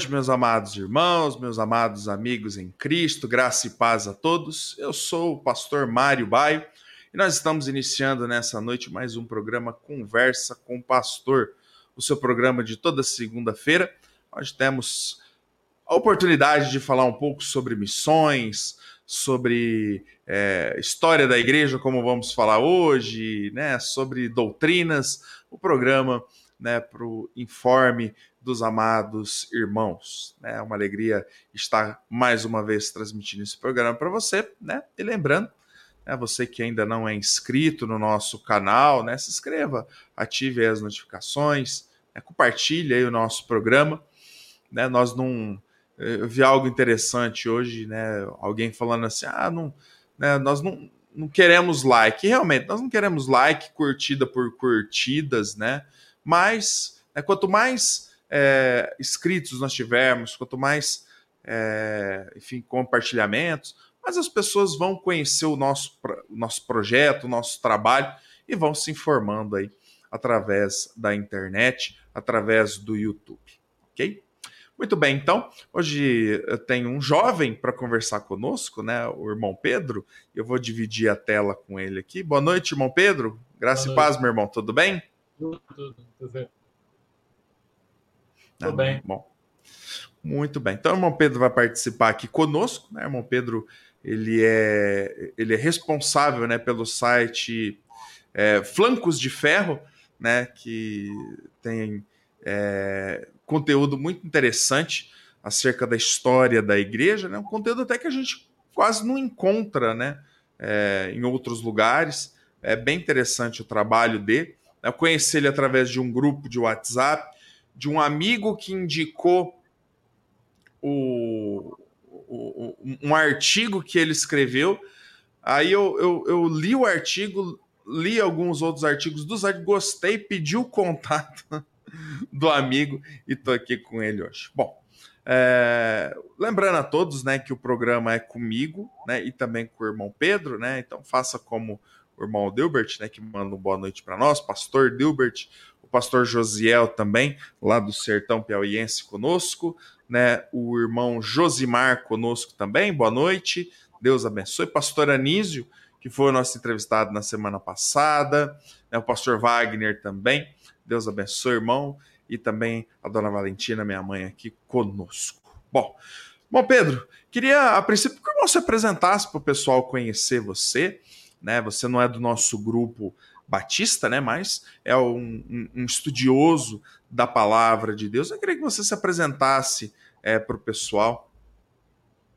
noite, meus amados irmãos, meus amados amigos em Cristo, graça e paz a todos. Eu sou o pastor Mário Baio e nós estamos iniciando nessa noite mais um programa Conversa com o Pastor, o seu programa de toda segunda-feira. Nós temos a oportunidade de falar um pouco sobre missões, sobre é, história da igreja, como vamos falar hoje, né, sobre doutrinas, o programa né, para o informe dos amados irmãos. É né? uma alegria estar mais uma vez transmitindo esse programa para você, né? E lembrando, né, você que ainda não é inscrito no nosso canal, né, se inscreva, ative as notificações, né, compartilhe aí o nosso programa. Né, nós não. Eu vi algo interessante hoje, né? Alguém falando assim, ah, não, né, nós não, não queremos like. E realmente, nós não queremos like, curtida por curtidas, né? Mas né, quanto mais é, inscritos nós tivermos, quanto mais, é, enfim, compartilhamentos, mais as pessoas vão conhecer o nosso, o nosso projeto, o nosso trabalho e vão se informando aí através da internet, através do YouTube, ok? Muito bem, então, hoje eu tenho um jovem para conversar conosco, né, o irmão Pedro, eu vou dividir a tela com ele aqui. Boa noite, irmão Pedro, graça e paz, meu irmão, tudo bem? Tudo, tudo, tudo bem. Tudo tá bem. Bom. Muito bem. Então, o irmão Pedro vai participar aqui conosco. Né? O irmão Pedro ele é, ele é responsável né, pelo site é, Flancos de Ferro, né, que tem é, conteúdo muito interessante acerca da história da igreja, né, um conteúdo até que a gente quase não encontra né, é, em outros lugares. É bem interessante o trabalho dele. Eu conheci ele através de um grupo de WhatsApp de um amigo que indicou o, o, um artigo que ele escreveu. Aí eu, eu, eu, li o artigo, li alguns outros artigos do site, gostei, pedi o contato do amigo e tô aqui com ele hoje. Bom, é, lembrando a todos né, que o programa é comigo né, e também com o irmão Pedro, né? Então faça como o irmão Dilbert, né, que manda uma boa noite para nós, pastor Dilbert, pastor Josiel também, lá do Sertão Piauiense conosco, né? O irmão Josimar conosco também, boa noite, Deus abençoe. Pastor Anísio, que foi o nosso entrevistado na semana passada, né? o pastor Wagner também, Deus abençoe, irmão, e também a dona Valentina, minha mãe, aqui conosco. Bom, bom Pedro, queria a princípio que você apresentasse para o pessoal conhecer você, né? Você não é do nosso grupo batista, né? Mas é um, um, estudioso da palavra de Deus. Eu queria que você se apresentasse é, para o pessoal.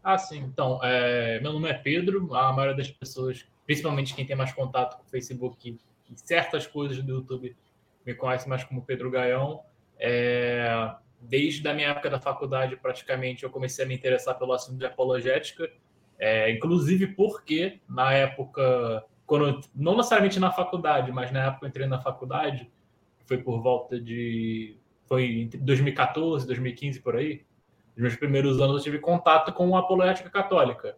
Ah, sim. Então, é, meu nome é Pedro. A maioria das pessoas, principalmente quem tem mais contato com o Facebook e certas coisas do YouTube, me conhece mais como Pedro Gaião. É, desde a minha época da faculdade, praticamente, eu comecei a me interessar pelo assunto de apologética, é, inclusive porque, na época quando não necessariamente na faculdade, mas na época eu entrei na faculdade, foi por volta de foi entre 2014, 2015 por aí. Nos meus primeiros anos eu tive contato com a apologética católica.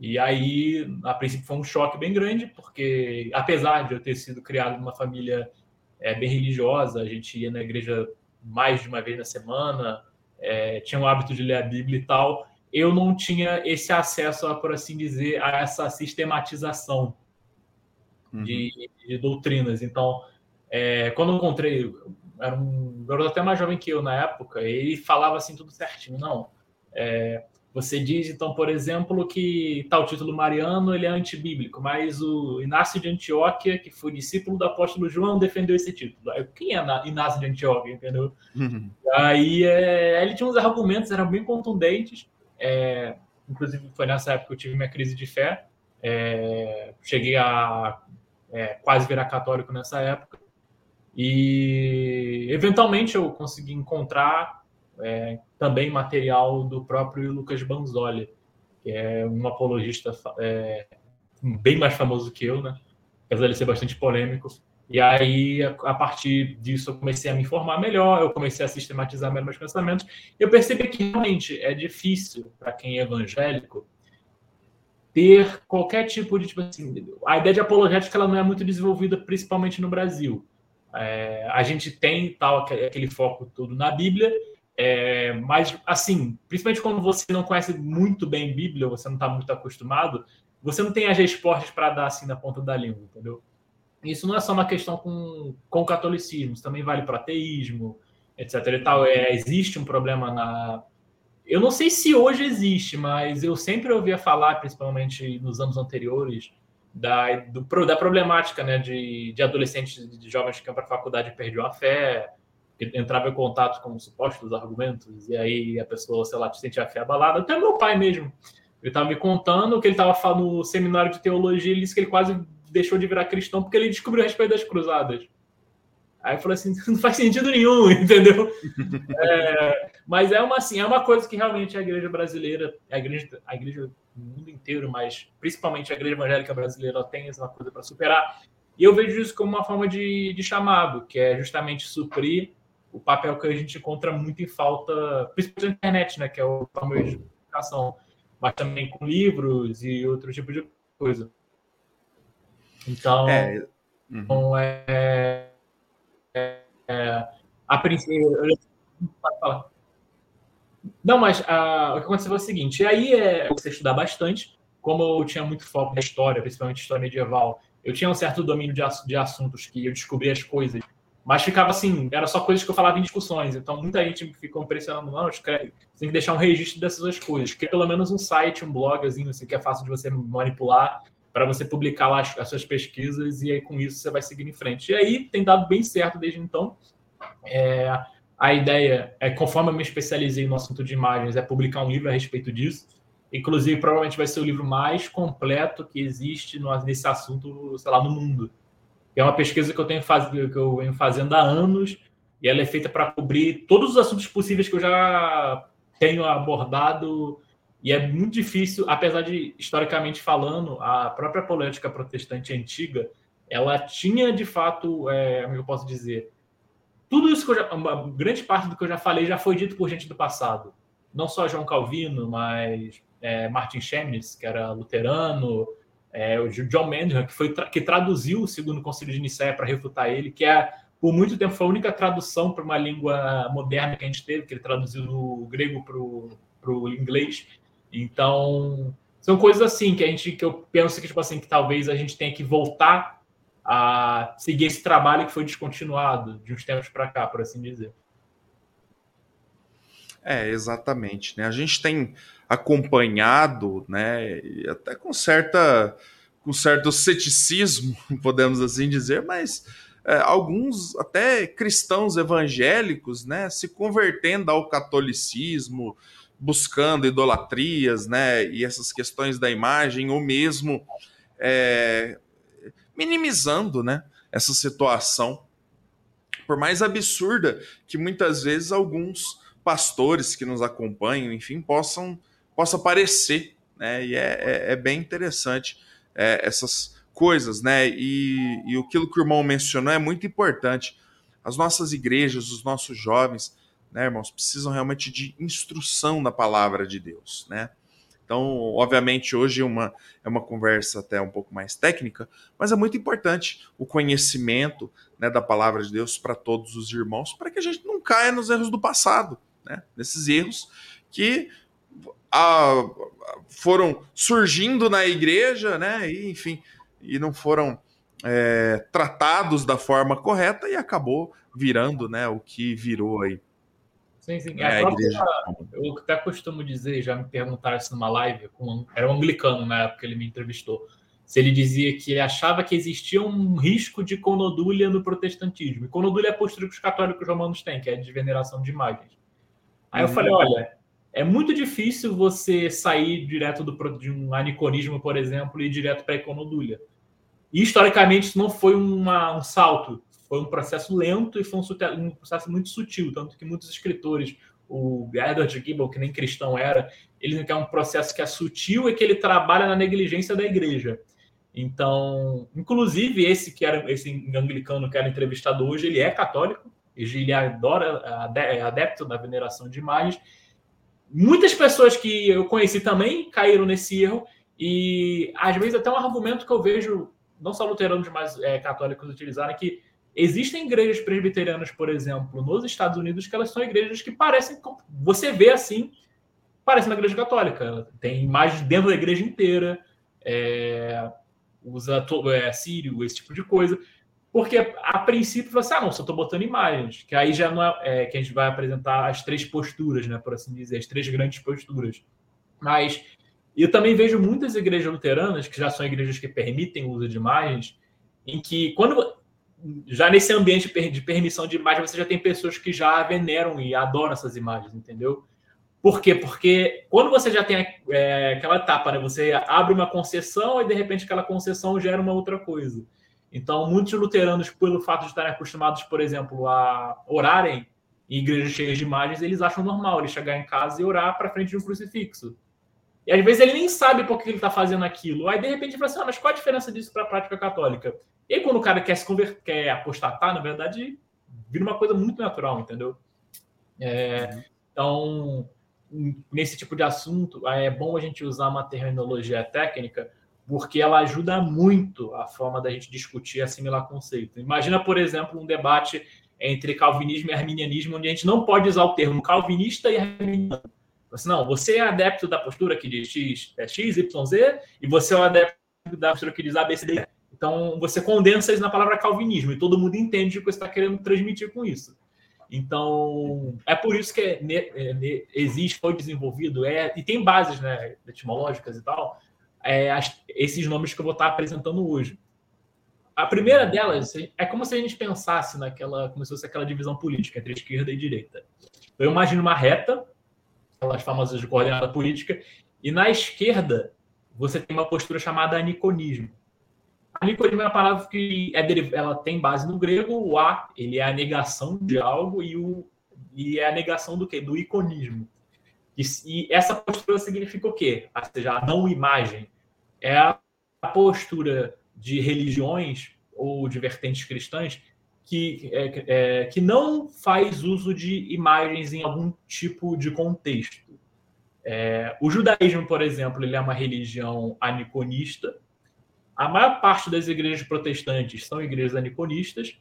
E aí, a princípio foi um choque bem grande, porque apesar de eu ter sido criado numa família é, bem religiosa, a gente ia na igreja mais de uma vez na semana, é, tinha o hábito de ler a Bíblia e tal, eu não tinha esse acesso, por assim dizer, a essa sistematização uhum. de, de, doutrinas. Então, é, quando eu encontrei, era um garoto até mais jovem que eu na época, ele falava assim tudo certinho. Não, é, você diz, então, por exemplo, que tal título mariano ele é antibíblico, mas o Inácio de Antioquia, que foi discípulo do apóstolo João, defendeu esse título. Aí, quem é Inácio de Antioquia, entendeu? Uhum. Aí é, ele tinha uns argumentos, eram bem contundentes. É, inclusive, foi nessa época que eu tive minha crise de fé. É, cheguei a é, quase virar católico nessa época. E eventualmente eu consegui encontrar é, também material do próprio Lucas Banzoli, que é um apologista é, bem mais famoso que eu, né? apesar de ser bastante polêmico. E aí, a partir disso, eu comecei a me informar melhor, eu comecei a sistematizar melhor meus pensamentos. Eu percebi que realmente é difícil para quem é evangélico ter qualquer tipo de tipo assim, a ideia de apologética ela não é muito desenvolvida principalmente no Brasil. É, a gente tem tal aquele foco todo na Bíblia É, mas, assim, principalmente quando você não conhece muito bem Bíblia, você não está muito acostumado, você não tem as respostas para dar assim na ponta da língua, entendeu? Isso não é só uma questão com, com o catolicismo, isso também vale para ateísmo, etc. E tal. É, existe um problema na. Eu não sei se hoje existe, mas eu sempre ouvia falar, principalmente nos anos anteriores, da, do, da problemática né, de, de adolescentes, de jovens que iam para a faculdade e perdiam a fé, que entrava em contato com supostos argumentos, e aí a pessoa, sei lá, sentia a fé abalada. Até meu pai mesmo. Ele estava me contando que ele estava no seminário de teologia, ele disse que ele quase deixou de virar cristão porque ele descobriu a respeito das cruzadas. Aí falei assim, não faz sentido nenhum, entendeu? é, mas é uma assim, é uma coisa que realmente a igreja brasileira, a igreja, a igreja no mundo inteiro, mas principalmente a igreja evangélica brasileira tem essa coisa para superar. E eu vejo isso como uma forma de, de chamado, que é justamente suprir o papel que a gente encontra muito em falta, principalmente na internet, né, que é o famoso de educação, mas também com livros e outro tipo de coisa. Então, é, uhum. então é, é, a princípio. Não, mas a, o que aconteceu foi o seguinte: aí é você estudar bastante. Como eu tinha muito foco na história, principalmente história medieval, eu tinha um certo domínio de, de assuntos que eu descobri as coisas mas ficava assim, era só coisas que eu falava em discussões. Então muita gente ficou impressionando, não, escreve, você tem que deixar um registro dessas coisas. Que pelo menos um site, um blogzinho, assim, que é fácil de você manipular para você publicar lá as, as, suas pesquisas e aí com isso você vai seguir em frente. E aí tem dado bem certo desde então. É, a ideia é, conforme eu me especializei no assunto de imagens, é publicar um livro a respeito disso. Inclusive, provavelmente vai ser o livro mais completo que existe no, nesse assunto, sei lá, no mundo é uma pesquisa que eu tenho faz... que eu venho fazendo há anos e ela é feita para cobrir todos os assuntos possíveis que eu já tenho abordado e é muito difícil, apesar de historicamente falando, a própria política protestante antiga, ela tinha de fato, é, como eu posso dizer, tudo isso que eu já, uma grande parte do que eu já falei já foi dito por gente do passado, não só João Calvino, mas é, Martin Chemnitz, que era luterano, é, o John Manningham, que, foi que traduziu o segundo concílio de Nicéia para refutar ele, que é, por muito tempo foi a única tradução para uma língua moderna que a gente teve, que ele traduziu do grego para o inglês. Então, são coisas assim que a gente que eu penso que tipo assim que talvez a gente tenha que voltar a seguir esse trabalho que foi descontinuado de uns tempos para cá, por assim dizer. É, exatamente. Né? A gente tem acompanhado, né, até com certa com certo ceticismo, podemos assim dizer, mas é, alguns até cristãos evangélicos, né, se convertendo ao catolicismo, buscando idolatrias, né, e essas questões da imagem, ou mesmo é, minimizando, né, essa situação, por mais absurda que muitas vezes alguns pastores que nos acompanham, enfim, possam possa parecer, né? E é, é, é bem interessante é, essas coisas, né? E, e aquilo que o irmão mencionou é muito importante. As nossas igrejas, os nossos jovens, né, irmãos, precisam realmente de instrução da palavra de Deus, né? Então, obviamente, hoje é uma, é uma conversa até um pouco mais técnica, mas é muito importante o conhecimento né, da palavra de Deus para todos os irmãos, para que a gente não caia nos erros do passado, né? Nesses erros que a, foram surgindo na igreja, né? E, enfim, e não foram é, tratados da forma correta e acabou virando, né? O que virou aí. Sim, sim. É, própria, igreja... Eu até costumo dizer, já me perguntaram isso numa live, com, era um anglicano na época que ele me entrevistou. Se ele dizia que ele achava que existia um risco de conodúlia no protestantismo. E conodúlia é a postura que os católicos romanos têm, que é de veneração de imagens. Aí eu falei, olha, é muito difícil você sair direto do, de um aniconismo, por exemplo, e ir direto para a econodúlia. E historicamente isso não foi uma, um salto, foi um processo lento e foi um, um, processo muito sutil, tanto que muitos escritores, o Edward Gibbon, que nem cristão era, ele quer um processo que é sutil e que ele trabalha na negligência da igreja. Então, inclusive esse que era esse anglicano que era entrevistado hoje, ele é católico, ele adora, é adepto da veneração de imagens, muitas pessoas que eu conheci também caíram nesse erro e às vezes até um argumento que eu vejo não só luteranos mas é, católicos utilizarem que existem igrejas presbiterianas, por exemplo, nos Estados Unidos, que elas são igrejas que parecem, você vê assim, parece uma igreja católica. Tem imagens dentro da igreja inteira, é, usa é, sírio, esse tipo de coisa. Porque a princípio você, ah, não, só estou botando imagens, que aí já não é, é, que a gente vai apresentar as três posturas, né, por assim dizer, as três grandes posturas. Mas eu também vejo muitas igrejas luteranas, que já são igrejas que permitem o uso de imagens, em que quando já nesse ambiente de permissão de imagem, você já tem pessoas que já veneram e adoram essas imagens, entendeu? Por quê? Porque quando você já tem é, aquela etapa, né? Você abre uma concessão e de repente aquela concessão gera uma outra coisa. Então, muitos luteranos, pelo fato de estarem acostumados, por exemplo, a orarem em igrejas cheias de imagens, eles acham normal ele chegar em casa e orar para frente de um crucifixo. E às vezes ele nem sabe por que ele está fazendo aquilo. Aí de repente ele fala assim: ah, mas qual a diferença disso para a prática católica? E aí, quando o cara quer se converter, quer apostatar, na verdade, vira uma coisa muito natural, entendeu? É, então, nesse tipo de assunto, é bom a gente usar uma terminologia técnica, porque ela ajuda muito a forma da gente discutir e assimilar conceito. Imagina, por exemplo, um debate entre calvinismo e arminianismo, onde a gente não pode usar o termo calvinista e arminiano. Você, não, você é adepto da postura que diz X, é X, Y, Z, e você é o adepto da postura que diz A, B, C, D. Então, você condensa isso na palavra calvinismo, e todo mundo entende o que você está querendo transmitir com isso. Então, é por isso que é, é, existe, foi desenvolvido, é, e tem bases né, etimológicas e tal, é, as, esses nomes que eu vou estar apresentando hoje. A primeira delas é como se a gente pensasse naquela, como se fosse aquela divisão política entre esquerda e direita. Eu imagino uma reta, aquelas famosas de coordenada política, e na esquerda você tem uma postura chamada aniconismo. Aniconismo é uma palavra que é, ela tem base no grego, o a ele é a negação de algo e, o, e é a negação do quê? Do iconismo. E, e essa postura significa o quê? Ou seja, a não imagem. É a postura de religiões ou de vertentes cristãs que, é, é, que não faz uso de imagens em algum tipo de contexto. É, o judaísmo, por exemplo, ele é uma religião aniconista. A maior parte das igrejas protestantes são igrejas aniconistas.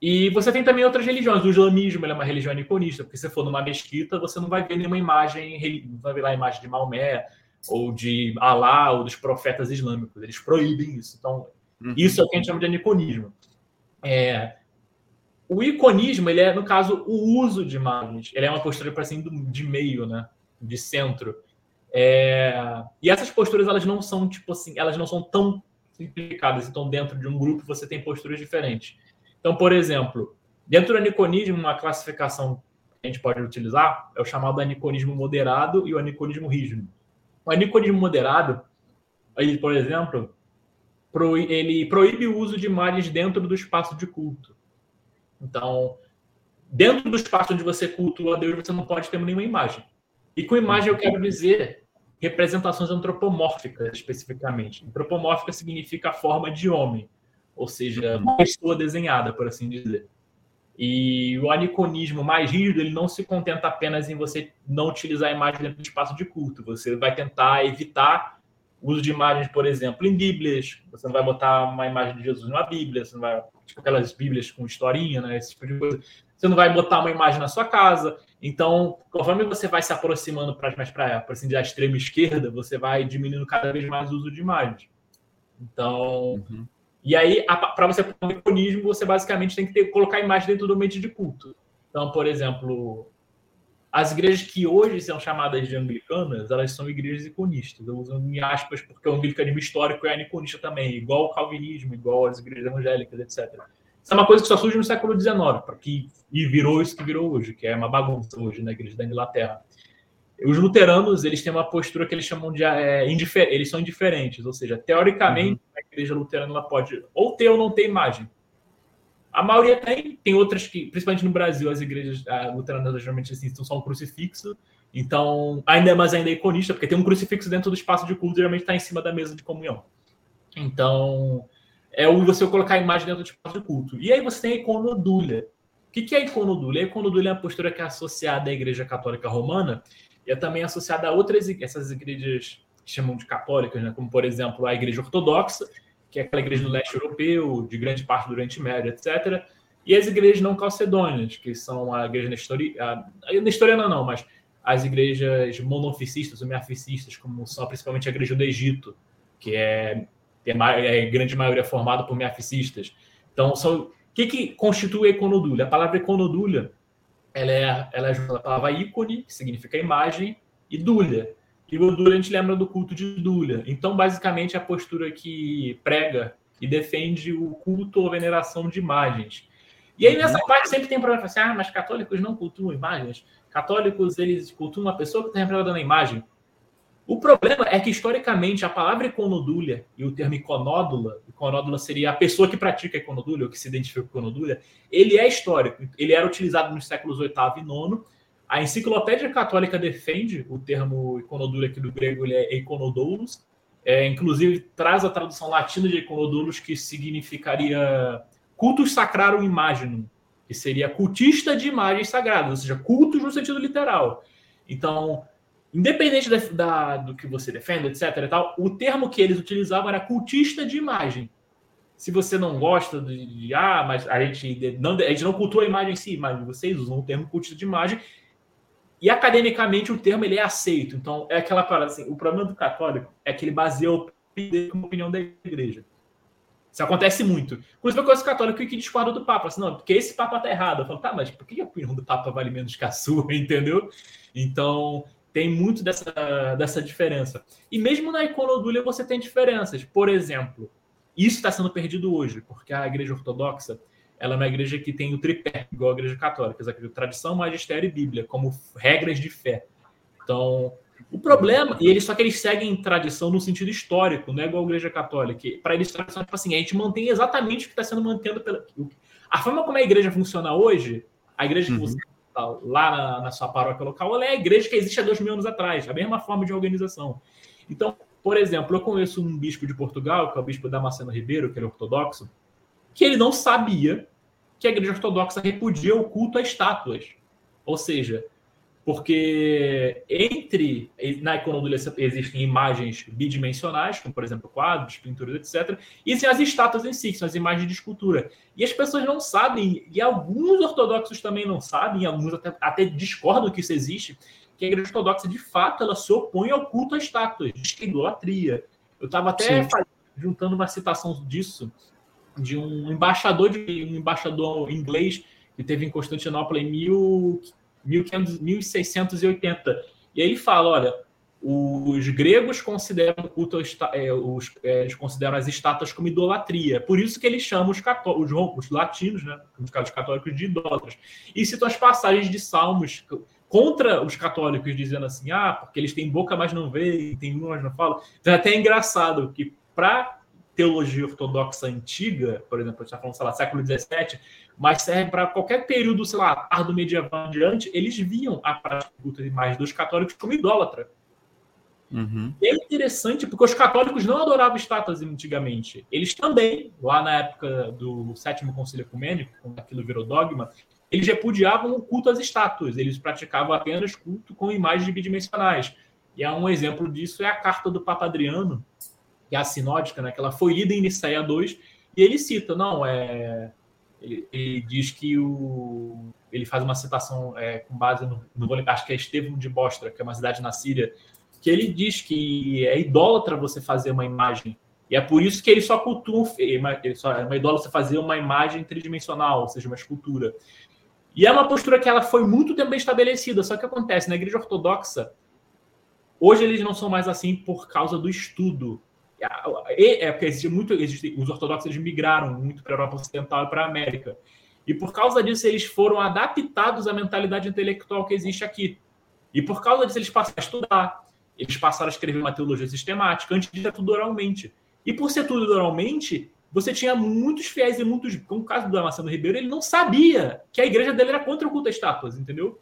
E você tem também outras religiões. O islamismo é uma religião aniconista, porque se você for numa mesquita, você não vai ver nenhuma imagem, não vai ver lá a imagem de Maomé, ou de Alá, ou dos profetas islâmicos. Eles proíbem isso. Então, uhum. isso é o que a gente chama de aniconismo. É, o iconismo, ele é, no caso, o uso de imagens. Ele é uma postura, para assim, de meio, né? De centro. É... E essas posturas, elas não são, tipo assim, elas não são tão simplificadas. Então, dentro de um grupo, você tem posturas diferentes. Então, por exemplo, dentro do aniconismo, uma classificação que a gente pode utilizar é o chamado aniconismo moderado e o aniconismo rígido. O aniconismo moderado, ele, por exemplo, ele proíbe o uso de imagens dentro do espaço de culto. Então, dentro do espaço onde você cultua a Deus, você não pode ter nenhuma imagem. E com imagem eu quero dizer representações antropomórficas, especificamente. Antropomórfica significa forma de homem, ou seja, uma pessoa desenhada, por assim dizer. E o aniconismo mais rígido, ele não se contenta apenas em você não utilizar a imagem dentro do espaço de culto. Você vai tentar evitar o uso de imagens, por exemplo, em Bíblias. Você não vai botar uma imagem de Jesus numa Bíblia, você não vai tipo aquelas Bíblias com historinha, né? Esse tipo de coisa. Você não vai botar uma imagem na sua casa. Então, conforme você vai se aproximando para mais para assim, da extrema esquerda, você vai diminuindo cada vez mais o uso de imagens. Então, uhum. e aí para você pôr um iconismo, você basicamente tem que ter, colocar a imagem dentro do ambiente de culto. Então, por exemplo, as igrejas que hoje são chamadas de anglicanas, elas são igrejas iconistas. Eu uso em aspas porque o anglicanismo histórico é aniconista também, igual o calvinismo, igual as igrejas evangélicas, etc. Isso é uma coisa que só surge no século XIX, que, e virou isso que virou hoje, que é uma bagunça hoje na igreja da Inglaterra. Os luteranos, eles têm uma postura que eles chamam de é, eles são indiferentes, ou seja, teoricamente uhum. a igreja luterana ela pode ou ter ou não ter imagem. A maioria tem, tem outras que, principalmente no Brasil, as igrejas luteranas geralmente assim, são só um crucifixo. Então, ainda mais ainda é iconista, porque tem um crucifixo dentro do espaço de culto, geralmente está em cima da mesa de comunhão. Então, é o você colocar a imagem dentro do espaço de culto. E aí você tem a iconodúlia. O que, é a iconodúlia? A iconodúlia é uma postura que é associada à Igreja Católica Romana e é também associada a outras essas igrejas que chamam de católicas, né? como por exemplo a Igreja Ortodoxa, que é aquela igreja do leste europeu, de grande parte do Oriente Médio, etc. e as igrejas não calcedônias, que são a igreja nestoriana, nestoriana não, mas as igrejas monofiscistas ou miaficistas, como são principalmente a igreja do Egito, que é, é, é grande maioria formada por miaficistas. Então, são, o que, que constitui a? A palavra iconodúlia ela é, ela é a palavra ícone, que significa imagem, e dúlia. E o dúlia a gente lembra do culto de dúlia. Então, basicamente, é a postura que prega e defende o culto ou veneração de imagens. E aí, nessa parte, sempre tem problema assim, ah, mas católicos não cultuam imagens. Católicos, eles cultuam uma pessoa que está representada na imagem. O problema é que, historicamente, a palavra iconodúlia e o termo iconódula, iconódula seria a pessoa que pratica iconodúlia, ou que se identifica com iconodúlia, ele é histórico. Ele era utilizado nos séculos VIII e IX. A enciclopédia católica defende o termo iconodúlia, que do grego ele é iconodoulos. É, inclusive, traz a tradução latina de iconodoulos, que significaria cultus sacrarum imaginum, que seria cultista de imagens sagradas, ou seja, cultos no sentido literal. Então, independente da, da, do que você defende, etc. Tal, o termo que eles utilizavam era cultista de imagem. Se você não gosta de, de ah, mas a gente não, a gente não cultua a imagem em si, mas vocês usam o termo cultista de imagem. E academicamente o termo ele é aceito. Então é aquela parada assim, o problema do católico é que ele baseia como opinião da igreja. Isso acontece muito. Inclusive, a coisa católica que discorda do Papa. Assim, não, porque esse Papa tá errado. Eu falo, tá, mas por que a opinião do Papa vale menos que a sua, entendeu? Então, tem muito dessa, dessa diferença. E mesmo na iconodúlia você tem diferenças. Por exemplo, isso está sendo perdido hoje, porque a igreja ortodoxa ela é uma igreja que tem o tripé, igual a igreja católica, a tradição, magistério e bíblia, como regras de fé. Então, o problema, e eles só que eles seguem tradição no sentido histórico, não é igual a igreja católica. Para eles, tradição, tipo assim, a gente mantém exatamente o que está sendo mantendo pela. A forma como a igreja funciona hoje, a igreja que uhum. você lá na, na, sua paróquia local, ela é a igreja que existe há dois mil anos atrás, a mesma forma de organização. Então, por exemplo, eu conheço um bispo de Portugal, que é o bispo Damasceno Ribeiro, que ele é ortodoxo, que ele não sabia que a igreja ortodoxa repudia o culto a estátuas. Ou seja, porque entre na iconodúlia existem imagens bidimensionais, como por exemplo quadros, pinturas, etc. E existem as estátuas em si, que são as imagens de escultura. E as pessoas não sabem, e alguns ortodoxos também não sabem, alguns até, até discordam que isso existe, que a igreja ortodoxa, de fato, ela se opõe ao culto a estátuas, diz que é idolatria. Eu estava até juntando uma citação disso, de um embaixador de um embaixador inglês que teve em Constantinopla em mil 1680. E aí ele fala, olha, os gregos consideram culto, é, os, é, eles consideram as estátuas como idolatria. Por isso que eles chamam os, os, os latinos, né, os católicos, de idólatras. E citam as passagens de Salmos contra os católicos, dizendo assim, ah, porque eles têm boca, mas não veem, têm língua, mas não falam. Então é até engraçado que para teologia ortodoxa antiga, por exemplo, a gente está falando, sei lá, século XVII, mas serve para qualquer período, sei lá, tardo medieval adiante, eles viam a prática de imagem dos católicos como idólatra. Uhum. é interessante porque os católicos não adoravam estátuas antigamente. Eles também, lá na época do sétimo concílio ecumênico, quando aquilo virou dogma, eles repudiavam o culto às estátuas. Eles praticavam apenas culto com imagens bidimensionais. E um exemplo disso é a carta do Papa Adriano, que é a sinódica, né, que ela foi lida em Niceia 2, e ele cita, não, é, ele, ele diz que o, ele faz uma citação é, com base no, no, acho que é Estevão de Bostra, que é uma cidade na Síria, que ele diz que é idólatra você fazer uma imagem, e é por isso que ele só cultua, ele só, é uma idólatra fazer uma imagem tridimensional, ou seja, uma escultura. E é uma postura que ela foi muito tempo estabelecida, só que acontece, na igreja ortodoxa, hoje eles não são mais assim por causa do estudo, é porque existe muito, existe, os ortodoxos migraram muito para a Europa Ocidental e para a América. E por causa disso, eles foram adaptados à mentalidade intelectual que existe aqui. E por causa disso, eles passaram a estudar, eles passaram a escrever uma teologia sistemática, antes era tudo oralmente. E por ser tudo oralmente, você tinha muitos fiéis e muitos. Como o caso do Damasceno Ribeiro, ele não sabia que a igreja dele era contra o culto a estátuas, entendeu?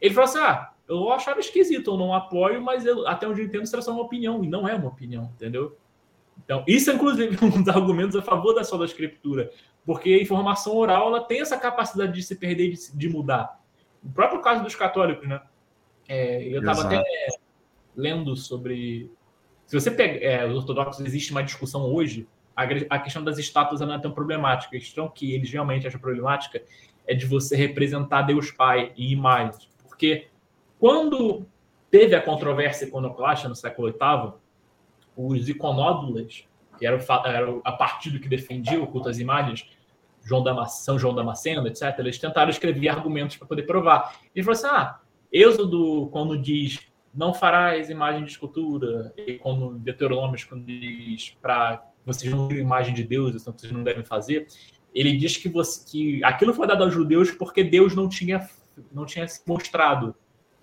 Ele falou assim: ah, eu achava esquisito, eu não apoio, mas eu, até onde eu entendo, isso era só uma opinião, e não é uma opinião, entendeu? Então, isso é inclusive um dos argumentos a favor da sola escritura, porque a informação oral ela tem essa capacidade de se perder de, de, mudar. O próprio caso dos católicos, né? É, eu estava até lendo sobre. Se você pega. É, os ortodoxos, existe uma discussão hoje a, a questão das estátuas não é tão problemática. A questão que eles realmente acham problemática é de você representar Deus Pai em imagens. Porque quando teve a controvérsia iconoclasta no século VIII, os iconódulas, que era, o, era a partido que defendia o culto às imagens, João São João Damasceno, etc., eles tentaram escrever argumentos para poder provar. E falou assim: ah, Êxodo, quando diz não farás imagem de escultura, e quando Deuteronômio, quando diz para vocês não terem imagem de Deus, então vocês não devem fazer, ele diz que, você, que aquilo foi dado aos judeus porque Deus não tinha, não tinha se mostrado.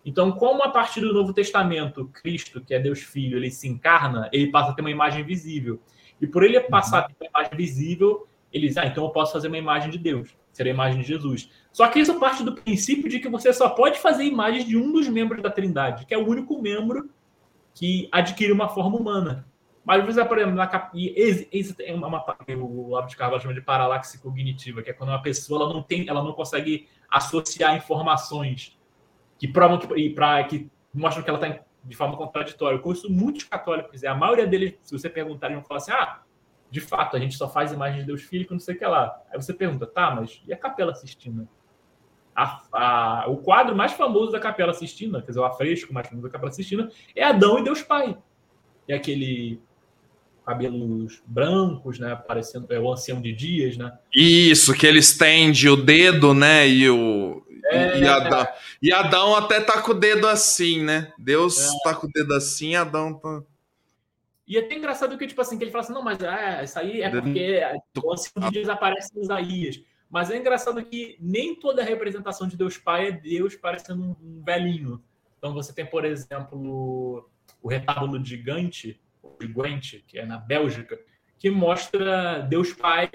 Então, como a partir do Novo Testamento, Cristo, que é Deus Filho, ele se encarna, ele passa a ter uma imagem visível. E por ele passar a ter uma imagem visível, ele diz, ah, então eu posso fazer uma imagem de Deus, ser a imagem de Jesus. Só que isso parte do princípio de que você só pode fazer imagens de um dos membros da Trindade, que é o único membro que adquire uma forma humana. Mas você, por exemplo, na cap... tem uma, uma, o Lavo de Carvalho chama de paralaxe cognitiva, que é quando uma pessoa ela não tem, ela não consegue associar informações que provam que, pra, que mostram que ela está de forma contraditória. Eu conheço muitos católicos, e a maioria deles, se você perguntar, eles vão falar assim: ah, de fato, a gente só faz imagens de Deus Filho, que não sei o que lá. Aí você pergunta, tá, mas e a Capela Sistina? A, a, o quadro mais famoso da Capela Sistina, quer dizer, o afresco mais famoso da Capela Sistina, é Adão e Deus Pai. É aquele cabelos brancos, né? Parecendo é o ancião de dias, né? Isso, que ele estende o dedo, né? E o. É, e, Adão, é. e Adão até tá com o dedo assim, né? Deus é. tá com o dedo assim, Adão tá. E é até engraçado que, tipo assim, que ele fala assim, não, mas é, isso aí é porque o ancião de aparece em Isaías. Mas é engraçado que nem toda a representação de Deus Pai é Deus parecendo um velhinho. Então você tem, por exemplo, o retábulo gigante, de Gwent, que é na Bélgica, que mostra Deus Pai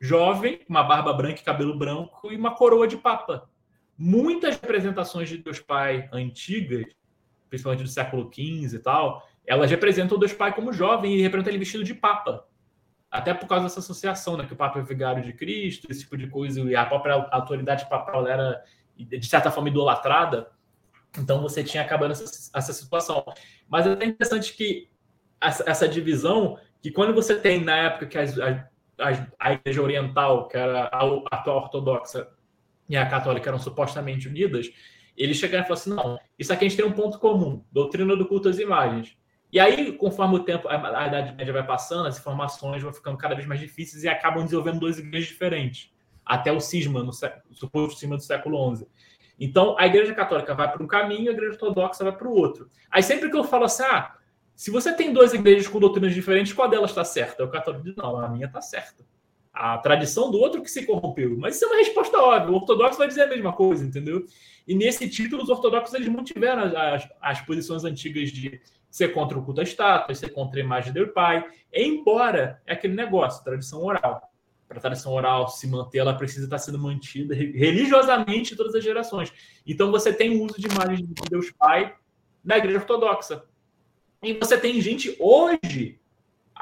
jovem, uma barba branca e cabelo branco e uma coroa de papa. Muitas representações de Deus Pai antigas, principalmente do século XV e tal, elas representam o Deus Pai como jovem e representam ele vestido de papa. Até por causa dessa associação, né? Que o Papa é vigário de Cristo, esse tipo de coisa, e a própria autoridade papal era, de certa forma, idolatrada. Então você tinha acabando essa, essa situação. Mas é interessante que essa, essa divisão que quando você tem na época que as, as, a igreja oriental, que era a atual ortodoxa e a católica eram supostamente unidas, eles chegaram e falaram assim: não, isso aqui a gente tem um ponto comum, doutrina do culto às imagens. E aí, conforme o tempo, a, Idade Média vai passando, as informações vão ficando cada vez mais difíceis e acabam desenvolvendo duas igrejas diferentes, até o cisma, no, o suposto cisma do século XI. Então, a Igreja Católica vai para um caminho, a Igreja Ortodoxa vai para o outro. Aí, sempre que eu falo assim, ah, se você tem duas igrejas com doutrinas diferentes, qual delas está certa? O católico diz, não, a minha está certa. A tradição do outro que se corrompeu. Mas isso é uma resposta óbvia. O ortodoxo vai dizer a mesma coisa, entendeu? E nesse título, os ortodoxos eles mantiveram as, as posições antigas de ser contra o culto à estátua, ser contra a imagem do pai, embora é aquele negócio, tradição oral. Para a tradição oral se manter, ela precisa estar sendo mantida religiosamente em todas as gerações. Então você tem o uso de imagem de Deus Pai na igreja ortodoxa. E você tem gente hoje,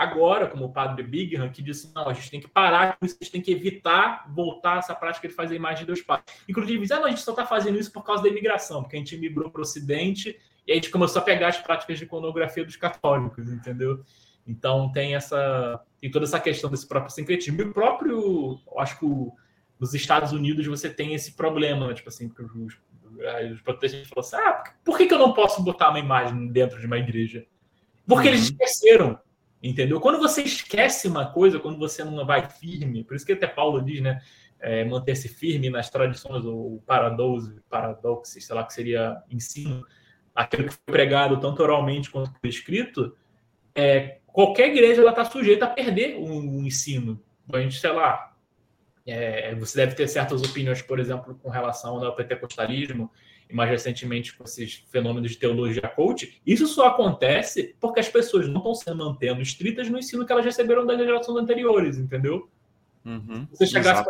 agora, como o padre Bigham, que disse: não, a gente tem que parar com isso, a gente tem que evitar voltar essa prática de fazer a imagem de Deus Pai. Inclusive, ah, não, a gente só está fazendo isso por causa da imigração, porque a gente migrou para o Ocidente e a gente começou a pegar as práticas de iconografia dos católicos, entendeu? Então tem essa tem toda essa questão desse próprio sincretismo. E o próprio, acho que o, nos Estados Unidos você tem esse problema, né? tipo assim, os, os protestantes falam assim, ah, por que, que eu não posso botar uma imagem dentro de uma igreja? Porque uhum. eles esqueceram, entendeu? Quando você esquece uma coisa, quando você não vai firme, por isso que até Paulo diz, né? É, manter-se firme nas tradições, ou paradoxo, paradoxo, sei lá, que seria ensino, aquilo que foi pregado tanto oralmente quanto por escrito, é, qualquer igreja está sujeita a perder o um, um ensino. A gente, sei lá, é, você deve ter certas opiniões, por exemplo, com relação ao pentecostalismo, e mais recentemente com esses fenômenos de teologia coach, isso só acontece porque as pessoas não estão se mantendo estritas no ensino que elas receberam das gerações anteriores, entendeu? Uhum, você chegasse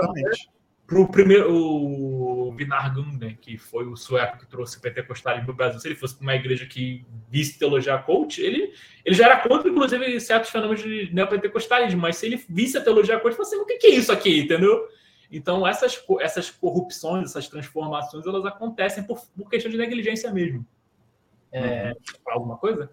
para o primeiro, o Gunden, que foi o sueco que trouxe o pentecostalismo para o Brasil, se ele fosse para uma igreja que visse teologia coach, ele, ele já era contra, inclusive, certos fenômenos de neopentecostalismo, mas se ele visse a teologia coach, ele falasse assim, o que é isso aqui, entendeu? Então, essas, essas corrupções, essas transformações, elas acontecem por, por questão de negligência mesmo. É, uhum. Alguma coisa?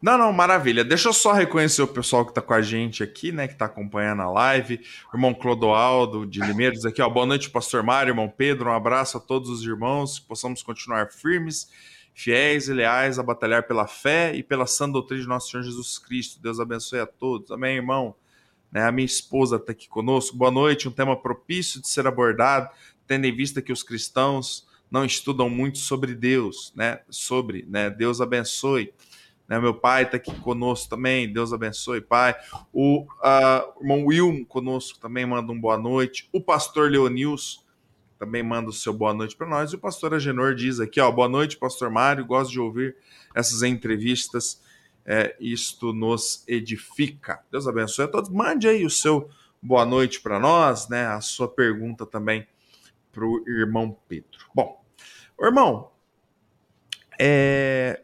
Não, não, maravilha. Deixa eu só reconhecer o pessoal que está com a gente aqui, né? Que está acompanhando a live. O irmão Clodoaldo de Limeiros aqui, ó. Boa noite, pastor Mário, irmão Pedro. Um abraço a todos os irmãos, que possamos continuar firmes, fiéis e leais a batalhar pela fé e pela sã doutrina de nosso Senhor Jesus Cristo. Deus abençoe a todos. Amém, irmão. Né, a minha esposa está aqui conosco. Boa noite, um tema propício de ser abordado, tendo em vista que os cristãos não estudam muito sobre Deus, né? Sobre, né? Deus abençoe. Né, meu pai está aqui conosco também, Deus abençoe, pai. O uh, irmão Wilmo conosco também manda um boa noite. O pastor Leonils também manda o seu boa noite para nós. E o pastor Agenor diz aqui, ó, boa noite, pastor Mário, gosto de ouvir essas entrevistas, é, isto nos edifica. Deus abençoe a todos. Mande aí o seu boa noite para nós, né? A sua pergunta também para o irmão Pedro. Bom, irmão, é,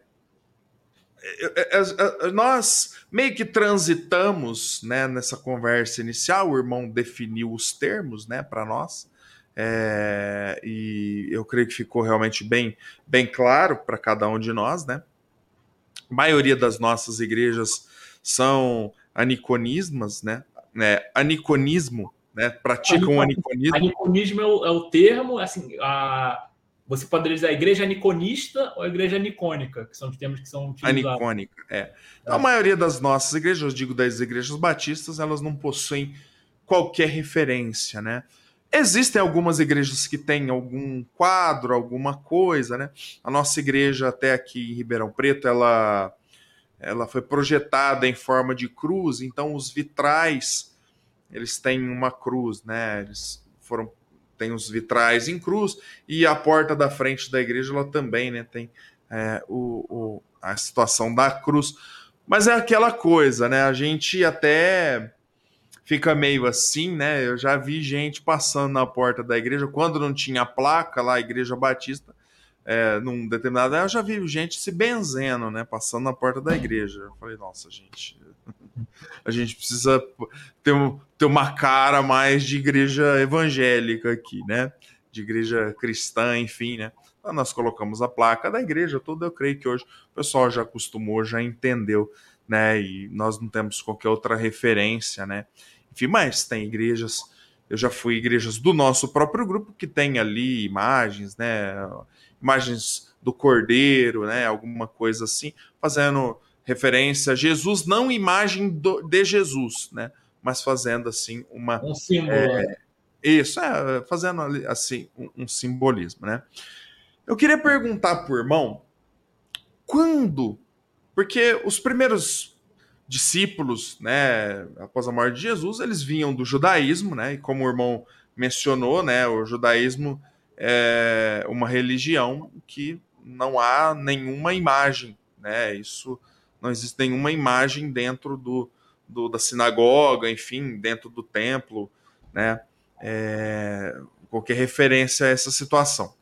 é, é, é, nós meio que transitamos né, nessa conversa inicial, o irmão definiu os termos né, para nós, é, e eu creio que ficou realmente bem, bem claro para cada um de nós. Né? A maioria das nossas igrejas são aniconismas, né? né aniconismo, né? praticam o aniconismo. Aniconismo é o, é o termo, assim, a você poderia dizer a igreja aniconista ou a igreja anicônica, que são os termos que são utilizados. Anicônica, é. Então, a maioria das nossas igrejas, eu digo das igrejas batistas, elas não possuem qualquer referência, né? Existem algumas igrejas que têm algum quadro, alguma coisa, né? A nossa igreja até aqui em Ribeirão Preto, ela ela foi projetada em forma de cruz, então os vitrais eles têm uma cruz, né? Eles foram tem os vitrais em cruz e a porta da frente da igreja ela também né, tem é, o, o, a situação da cruz. Mas é aquela coisa, né? A gente até fica meio assim, né? Eu já vi gente passando na porta da igreja quando não tinha placa lá, a Igreja Batista, é, num determinado. Eu já vi gente se benzendo, né? Passando na porta da igreja. Eu falei, nossa, gente, a gente precisa ter, ter uma cara mais de igreja evangélica aqui, né? De igreja cristã, enfim, né? Então nós colocamos a placa da igreja toda. Eu creio que hoje o pessoal já acostumou, já entendeu, né? E nós não temos qualquer outra referência, né? Enfim, mas tem igrejas. Eu já fui igrejas do nosso próprio grupo que tem ali imagens, né? Imagens do cordeiro, né? Alguma coisa assim, fazendo referência a Jesus, não imagem do, de Jesus, né? Mas fazendo assim uma. Um símbolo. É, né? isso, é, fazendo assim um, um, simbolismo, né? Eu queria perguntar o irmão quando. Porque os primeiros discípulos, né, após a morte de Jesus, eles vinham do judaísmo, né? E como o irmão mencionou, né, o judaísmo é uma religião que não há nenhuma imagem, né? Isso não existe nenhuma imagem dentro do, do da sinagoga, enfim, dentro do templo, né? É, qualquer referência a essa situação.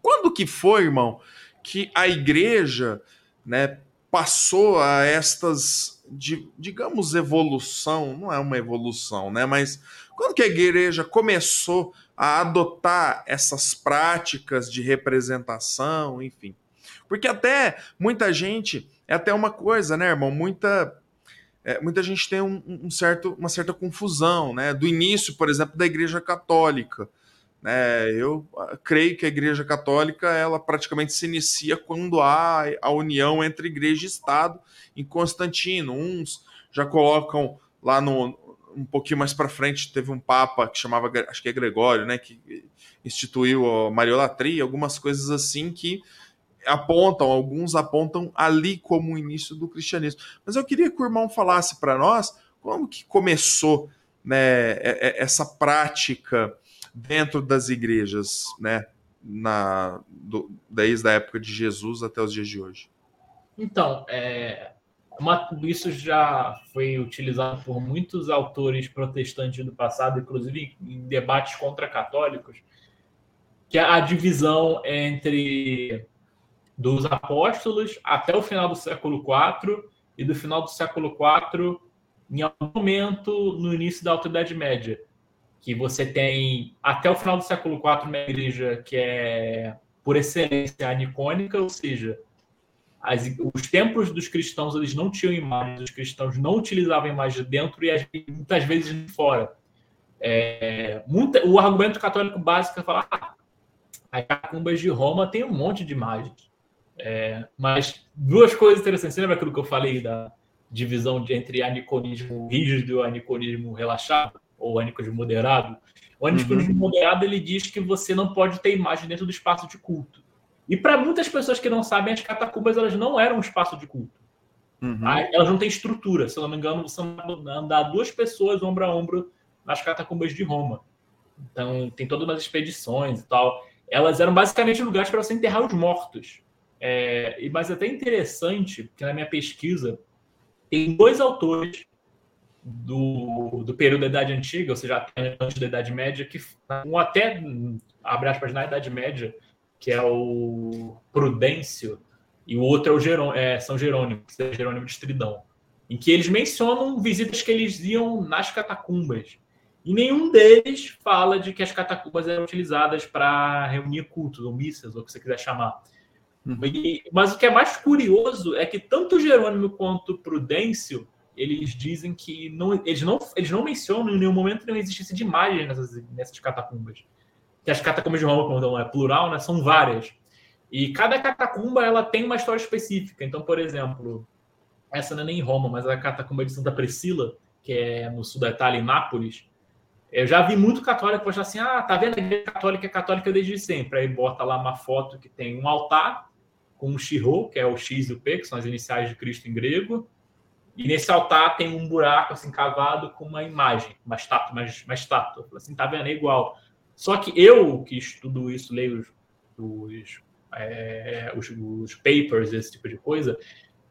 Quando que foi, irmão, que a igreja, né, passou a estas, digamos, evolução, não é uma evolução, né, mas quando que a igreja começou a adotar essas práticas de representação, enfim. Porque até muita gente é até uma coisa, né, irmão? Muita, é, muita gente tem um, um, certo, uma certa confusão, né? Do início, por exemplo, da Igreja Católica. Né? Eu ah, creio que a Igreja Católica ela praticamente se inicia quando há a união entre Igreja e Estado em Constantino. Uns já colocam lá no um pouquinho mais para frente teve um papa que chamava acho que é Gregório, né, que instituiu a Mariolatria, algumas coisas assim que apontam, alguns apontam ali como o início do cristianismo. Mas eu queria que o irmão falasse para nós como que começou né, essa prática dentro das igrejas, né, na, do, desde a época de Jesus até os dias de hoje. Então, é, uma, isso já foi utilizado por muitos autores protestantes do passado, inclusive em debates contra católicos, que a divisão entre dos apóstolos até o final do século IV e do final do século IV em algum momento no início da Alta Idade Média, que você tem até o final do século IV uma igreja que é por excelência anicônica, ou seja, as, os templos dos cristãos eles não tinham imagens, os cristãos não utilizavam imagens dentro e muitas vezes fora. É, muita, o argumento católico básico é falar ah, as catacumbas de Roma tem um monte de imagens. É, mas duas coisas interessantes. Você lembra aquilo que eu falei da divisão de, entre aniconismo rígido e aniconismo relaxado? Ou aniconismo moderado? O aniconismo uhum. moderado ele diz que você não pode ter imagem dentro do espaço de culto. E para muitas pessoas que não sabem, as catacumbas elas não eram um espaço de culto. Uhum. Elas não têm estrutura. Se eu não me engano, são andar duas pessoas ombro a ombro nas catacumbas de Roma. Então, tem todas umas expedições e tal. Elas eram basicamente lugares para você enterrar os mortos. É, mas é até interessante que na minha pesquisa tem dois autores do, do período da Idade Antiga, ou seja, antes da Idade Média, que um até, abre aspas, na Idade Média, que é o Prudêncio, e o outro é o Jerônimo, é, São Jerônimo, que é Jerônimo de Estridão, em que eles mencionam visitas que eles iam nas catacumbas. E nenhum deles fala de que as catacumbas eram utilizadas para reunir cultos ou missas, ou o que você quiser chamar. Uhum. E, mas o que é mais curioso é que tanto Jerônimo quanto Prudêncio eles dizem que não, eles, não, eles não mencionam em nenhum momento não existisse de imagem nessas, nessas catacumbas. Que as catacumbas de Roma, quando é plural, né, são várias. E cada catacumba ela tem uma história específica. Então, por exemplo, essa não é nem em Roma, mas a catacumba de Santa Priscila, que é no sul da Itália, em Nápoles. Eu já vi muito católico postar assim: ah, tá vendo? A igreja católica é católica desde sempre. Aí bota lá uma foto que tem um altar com um xirô, que é o X e o P, que são as iniciais de Cristo em grego, e nesse altar tem um buraco assim cavado com uma imagem, uma estátua, uma, uma estátua. Assim, tá vendo? É igual. Só que eu que estudo isso, leio os, os, é, os, os papers, esse tipo de coisa,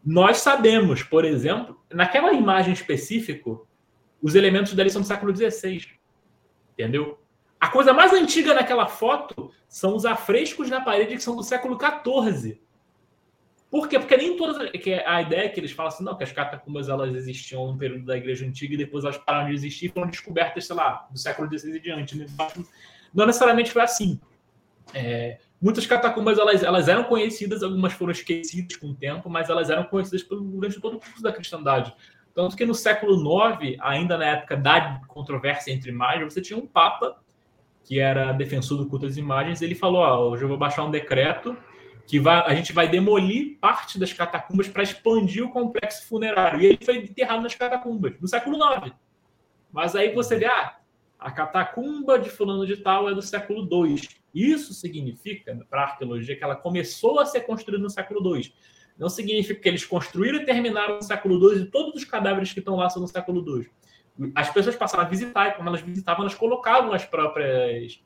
nós sabemos, por exemplo, naquela imagem específica, os elementos dali são do século XVI. Entendeu? A coisa mais antiga naquela foto são os afrescos na parede que são do século XIV. Por quê? Porque nem todas. Que a ideia é que eles falam assim, não, que as catacumbas elas existiam no período da Igreja Antiga e depois elas pararam de existir e foram descobertas, sei lá, do século XVI e diante. Né? Não necessariamente foi assim. É, muitas catacumbas elas, elas eram conhecidas, algumas foram esquecidas com o tempo, mas elas eram conhecidas durante todo o curso da cristandade. Tanto que no século IX, ainda na época da controvérsia entre imagens, você tinha um papa que era defensor do culto às imagens, ele falou: ó, hoje eu vou baixar um decreto que vai, a gente vai demolir parte das catacumbas para expandir o complexo funerário. E ele foi enterrado nas catacumbas, no século IX. Mas aí você vê, ah, a catacumba de fulano de tal é do século II. Isso significa, para a arqueologia, que ela começou a ser construída no século II. Não significa que eles construíram e terminaram no século II e todos os cadáveres que estão lá são no século II. As pessoas passaram a visitar e, como elas visitavam, elas colocavam as próprias.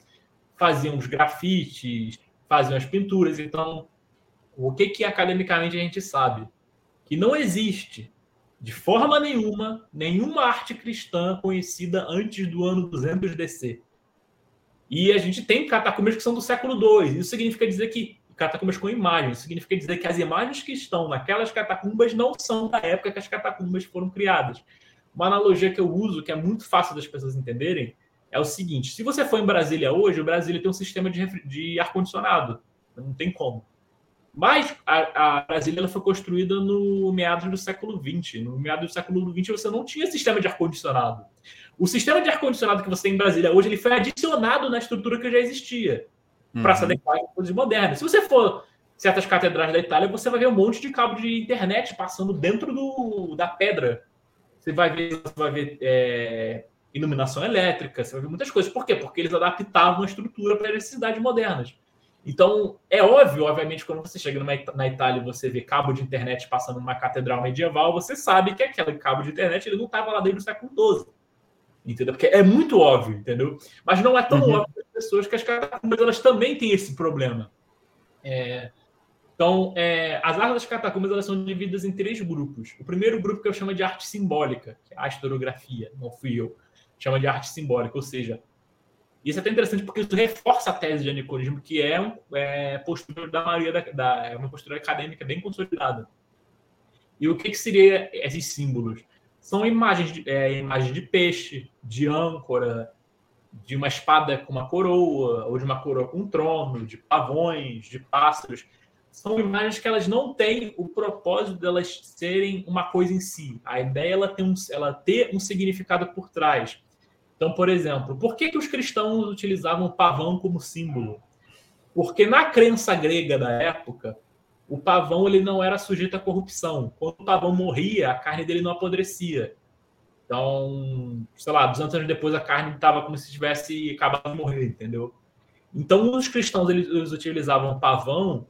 faziam os grafites, faziam as pinturas. Então, o que, que academicamente a gente sabe? Que não existe, de forma nenhuma, nenhuma arte cristã conhecida antes do ano 200 DC. E a gente tem catacumbas que são do século II. Isso significa dizer que catacumbas com imagens. Significa dizer que as imagens que estão naquelas catacumbas não são da época que as catacumbas foram criadas. Uma analogia que eu uso, que é muito fácil das pessoas entenderem, é o seguinte: se você for em Brasília hoje, o Brasília tem um sistema de, de ar-condicionado. Não tem como. Mas a, a Brasília foi construída no meados do século XX. No meados do século XX você não tinha sistema de ar-condicionado. O sistema de ar-condicionado que você tem em Brasília hoje ele foi adicionado na estrutura que já existia uhum. para se adequar a coisas modernas. Se você for certas catedrais da Itália, você vai ver um monte de cabo de internet passando dentro do, da pedra. Você vai ver, você vai ver é, iluminação elétrica, você vai ver muitas coisas. Por quê? Porque eles adaptavam a estrutura para necessidades modernas. Então, é óbvio, obviamente, quando você chega numa, na Itália e você vê cabo de internet passando numa catedral medieval, você sabe que aquele cabo de internet ele não estava lá desde o século XII. Entendeu? Porque é muito óbvio, entendeu? Mas não é tão uhum. óbvio para as pessoas que as catacumbas elas também têm esse problema. É... Então, é... as artes das catacumbas elas são divididas em três grupos. O primeiro grupo que eu chamo de arte simbólica, que é a historiografia, não fui eu, chama de arte simbólica, ou seja, isso é até interessante porque isso reforça a tese de aniconismo, que é, um, é postura da maioria da, da, é uma postura acadêmica bem consolidada. E o que, que seria esses símbolos? São imagens de, é, imagens de peixe, de âncora, de uma espada com uma coroa, ou de uma coroa com um trono, de pavões, de pássaros. são imagens que elas não têm o propósito delas serem uma coisa em si. A ideia é ela um, ela ter um significado por trás. Então, por exemplo, por que, que os cristãos utilizavam o pavão como símbolo? Porque na crença grega da época, o pavão ele não era sujeito à corrupção. Quando o pavão morria, a carne dele não apodrecia. Então, sei lá, 200 anos depois a carne estava como se tivesse acabado de morrer, entendeu? Então, os cristãos eles, utilizavam o pavão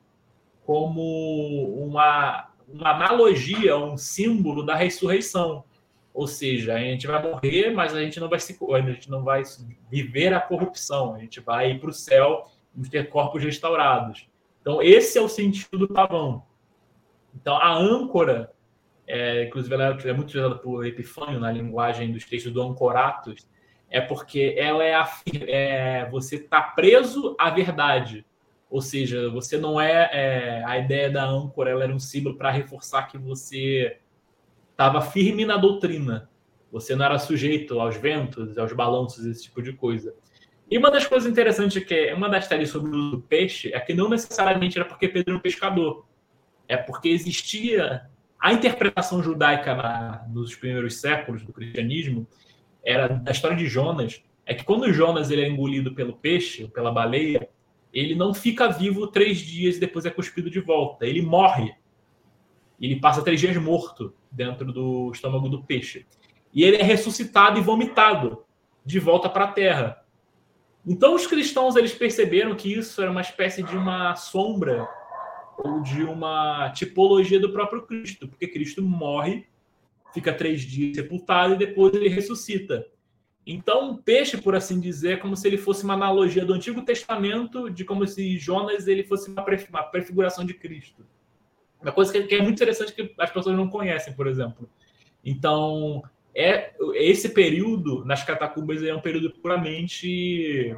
como uma, uma analogia, um símbolo da ressurreição. Ou seja, a gente vai morrer, mas a gente não vai se, a gente não vai viver a corrupção. A gente vai ir para o céu, e ter corpos restaurados. Então, esse é o sentido do pavão. Então, a âncora, é, inclusive, ela é muito usada por Epifânio na linguagem dos textos do Ancoratus, é porque ela é, a, é você está preso à verdade. Ou seja, você não é, é, a ideia da âncora, ela era um símbolo para reforçar que você estava firme na doutrina. Você não era sujeito aos ventos, aos balanços, esse tipo de coisa. E uma das coisas interessantes que é uma das teses sobre o peixe é que não necessariamente era porque Pedro era um pescador, é porque existia a interpretação judaica na, nos primeiros séculos do cristianismo era da história de Jonas é que quando Jonas ele é engolido pelo peixe, pela baleia, ele não fica vivo três dias e depois é cuspido de volta. Ele morre. Ele passa três dias morto dentro do estômago do peixe. E ele é ressuscitado e vomitado de volta para a terra. Então os cristãos eles perceberam que isso era uma espécie de uma sombra ou de uma tipologia do próprio Cristo, porque Cristo morre, fica três dias sepultado e depois ele ressuscita. Então, um peixe, por assim dizer, é como se ele fosse uma analogia do Antigo Testamento, de como se Jonas ele fosse uma, prefiguração de Cristo. Uma coisa que é muito interessante que as pessoas não conhecem, por exemplo. Então, é esse período nas catacumbas é um período puramente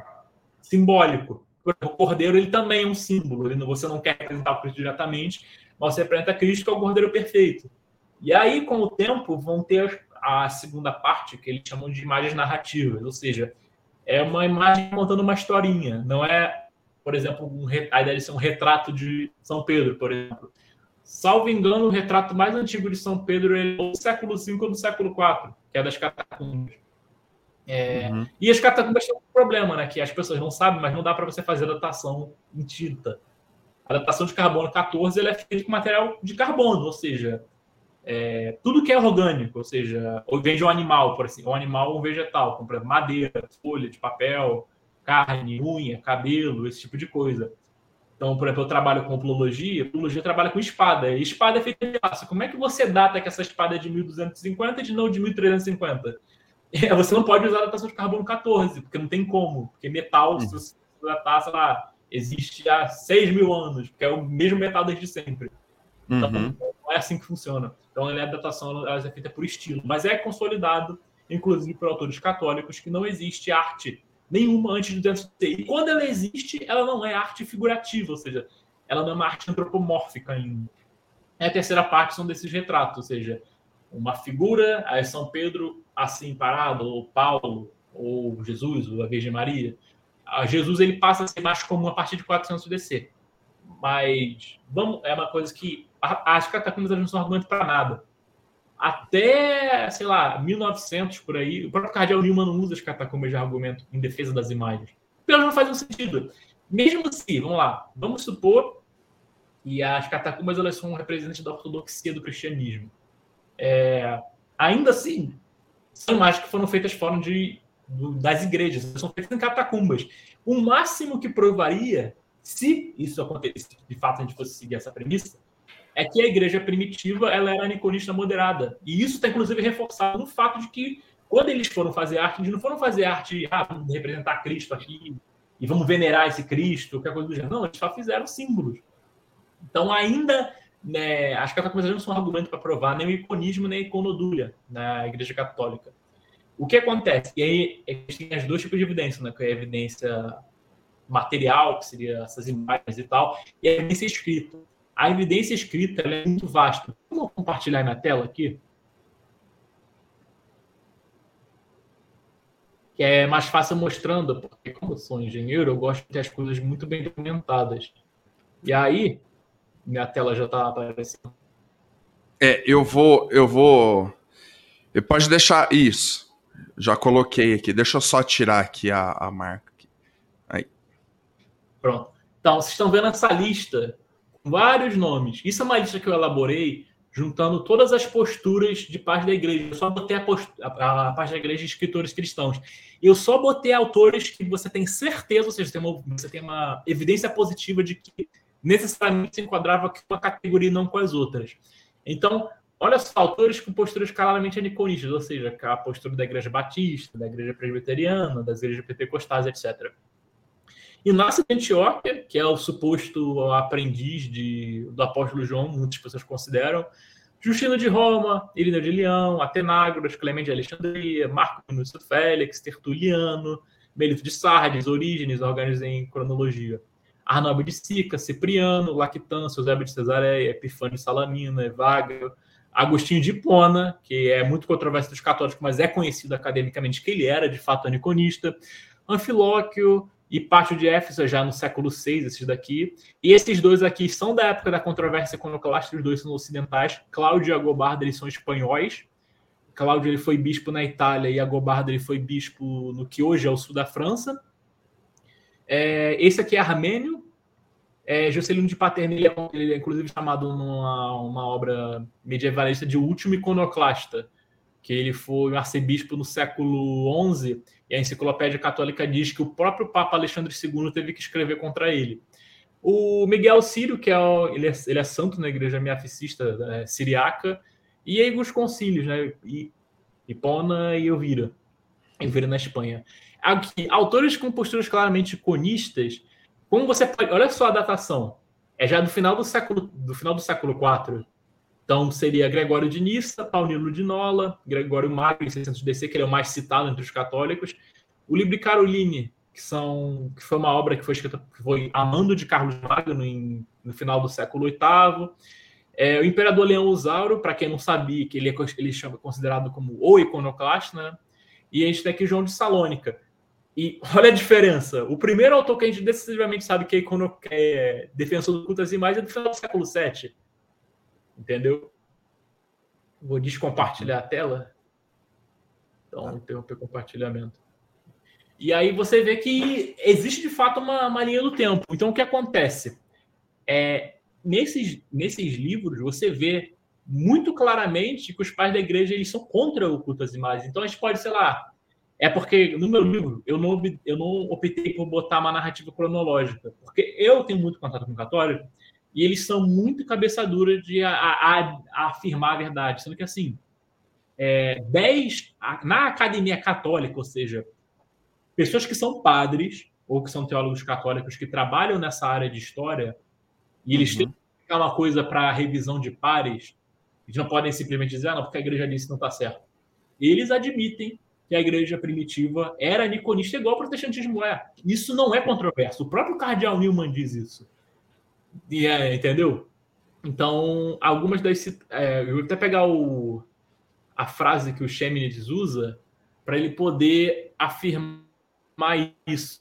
simbólico. O cordeiro ele também é um símbolo. Ele, você não quer representar Cristo diretamente, mas você representa Cristo que é o cordeiro perfeito. E aí, com o tempo, vão ter a segunda parte, que eles chamam de imagens narrativas, ou seja, é uma imagem contando uma historinha, não é, por exemplo, um, a ideia de ser um retrato de São Pedro, por exemplo. Salvo engano, o retrato mais antigo de São Pedro é do século V ou do século IV, que é das catacumbas. É, uhum. E as catacumbas têm um problema, né? Que as pessoas não sabem, mas não dá para você fazer datação em tinta. A datação de carbono 14 ela é feita com material de carbono, ou seja, é, tudo que é orgânico, ou seja, ou vem de um animal, por assim, um animal ou um vegetal, como madeira, folha de papel, carne, unha, cabelo, esse tipo de coisa. Então, por exemplo, eu trabalho com plologia, plologia trabalha com espada. E espada é feita de aço. Como é que você data que essa espada é de 1250 e de não de 1350? É, você não pode usar a datação de carbono 14, porque não tem como. Porque metal, se você datar, sei lá, existe há 6 mil anos, porque é o mesmo metal desde sempre. Então, uhum. não é assim que funciona. Então, a datação ela é feita por estilo, mas é consolidado, inclusive por autores católicos, que não existe arte nenhuma antes de 200 E quando ela existe, ela não é arte figurativa, ou seja, ela não é uma arte antropomórfica ainda. E a terceira parte são desses retratos, ou seja, uma figura, aí São Pedro assim parado, ou Paulo, ou Jesus, ou a Virgem Maria. A Jesus ele passa a ser mais comum a partir de 400 DC. Mas vamos, é uma coisa que as catacumbas não são argumento para nada. Até, sei lá, 1900 por aí, o próprio Cardeal Newman não usa as catacumbas de argumento em defesa das imagens. Pelo não faz um sentido. Mesmo se, vamos lá, vamos supor que as catacumbas elas são um representante da ortodoxia do cristianismo. É, ainda assim, são imagens que foram feitas fora de, das igrejas, são feitas em catacumbas. O máximo que provaria, se isso acontecesse, de fato a gente fosse seguir essa premissa, é que a igreja primitiva ela era niconista moderada. E isso está, inclusive, reforçado no fato de que, quando eles foram fazer arte, eles não foram fazer arte, ah, vamos representar Cristo aqui, e vamos venerar esse Cristo, qualquer coisa do gênero. Não, eles só fizeram símbolos. Então, ainda, né, as catacumbas não são um argumento para provar nem o iconismo, nem a iconodúlia na igreja católica. O que acontece? E aí, existem as duas tipos de evidência, né, que é a evidência material, que seria essas imagens e tal, e a evidência escrita a evidência escrita é muito vasta. Vou compartilhar na tela aqui. Que é mais fácil mostrando, porque como eu sou engenheiro, eu gosto de ter as coisas muito bem documentadas. E aí, Minha tela já está aparecendo. É, eu vou, eu vou. Eu pode deixar isso. Já coloquei aqui. Deixa eu só tirar aqui a, a marca. Aí. Pronto. Então, vocês estão vendo essa lista vários nomes. Isso é uma lista que eu elaborei juntando todas as posturas de parte da igreja. Eu só botei a, postura, a, a parte da igreja de escritores cristãos. Eu só botei autores que você tem certeza, ou seja, você tem uma, você tem uma evidência positiva de que necessariamente se enquadrava com uma categoria e não com as outras. Então, olha só, autores com posturas claramente aniconistas, ou seja, a postura da igreja batista, da igreja presbiteriana, das igrejas pentecostais, etc. Inácio de Antioquia, que é o suposto aprendiz de, do apóstolo João, muitas pessoas consideram, Justino de Roma, Irina de Leão, Atenágoras, Clemente de Alexandria, Marco Minúcio Félix, Tertuliano, Melito de Sardes, Orígenes, organizem em cronologia. Arnaldo de Sica, Cipriano, Lactâncio, Eusébio de Cesareia, Epifânio de Salamina, Evagrio, Agostinho de Hipona, que é muito controverso dos católicos, mas é conhecido academicamente que ele era de fato aniconista, Anfilóquio, e Pátio de Éfeso já no século VI, esses daqui. E esses dois aqui são da época da controvérsia iconoclasta, os dois são ocidentais. Cláudio e Agobardo, eles são espanhóis. Cláudio ele foi bispo na Itália e Agobardo ele foi bispo no que hoje é o sul da França. É, esse aqui é armênio. É, Juscelino de Paterno, é, ele é inclusive chamado numa uma obra medievalista de último iconoclasta, que ele foi arcebispo no século XI e a enciclopédia católica diz que o próprio Papa Alexandre II teve que escrever contra ele. O Miguel Sírio, que é, ele é, ele é santo na igreja miaficista é, siriaca, e aí os concílios, né? Hipona e Elvira, Elvira na Espanha. Aqui, autores com posturas claramente conistas, como você pode. Olha só a datação. É já do final do século do final do século IV. Então seria Gregório de Nissa, Paulino de Nola, Gregório Magno em 600 DC, que ele é o mais citado entre os católicos, o Libre Caroline, que, são, que foi uma obra que foi escrita foi amando de Carlos Magno em, no final do século VIII. É, o Imperador Leão Usauro, para quem não sabia, que ele é ele chama, considerado como o iconoclasta, né? e a gente tem aqui João de Salônica. E olha a diferença. O primeiro autor que a gente decisivamente sabe que é, icono, é defensor do culto às imagens é do final do século VII Entendeu? Vou descompartilhar a tela. Então, tá. interromper o compartilhamento. E aí você vê que existe de fato uma, uma linha do tempo. Então, o que acontece? É, nesses, nesses livros, você vê muito claramente que os pais da igreja eles são contra o culto às imagens. Então, a gente pode, sei lá, é porque no meu livro eu não, eu não optei por botar uma narrativa cronológica, porque eu tenho muito contato com o católico e eles são muito cabeça dura de a, a, a afirmar a verdade, sendo que assim, é, 10 na academia católica, ou seja, pessoas que são padres ou que são teólogos católicos que trabalham nessa área de história e eles uhum. têm que uma coisa para revisão de pares, eles não podem simplesmente dizer, ah, não, porque a igreja disse não está certo. Eles admitem que a igreja primitiva era niconista igual o protestantismo é. Isso não é controverso. O próprio cardeal Newman diz isso. E, é, entendeu? Então, algumas das. É, eu vou até pegar o, a frase que o Chemnitz usa para ele poder afirmar isso.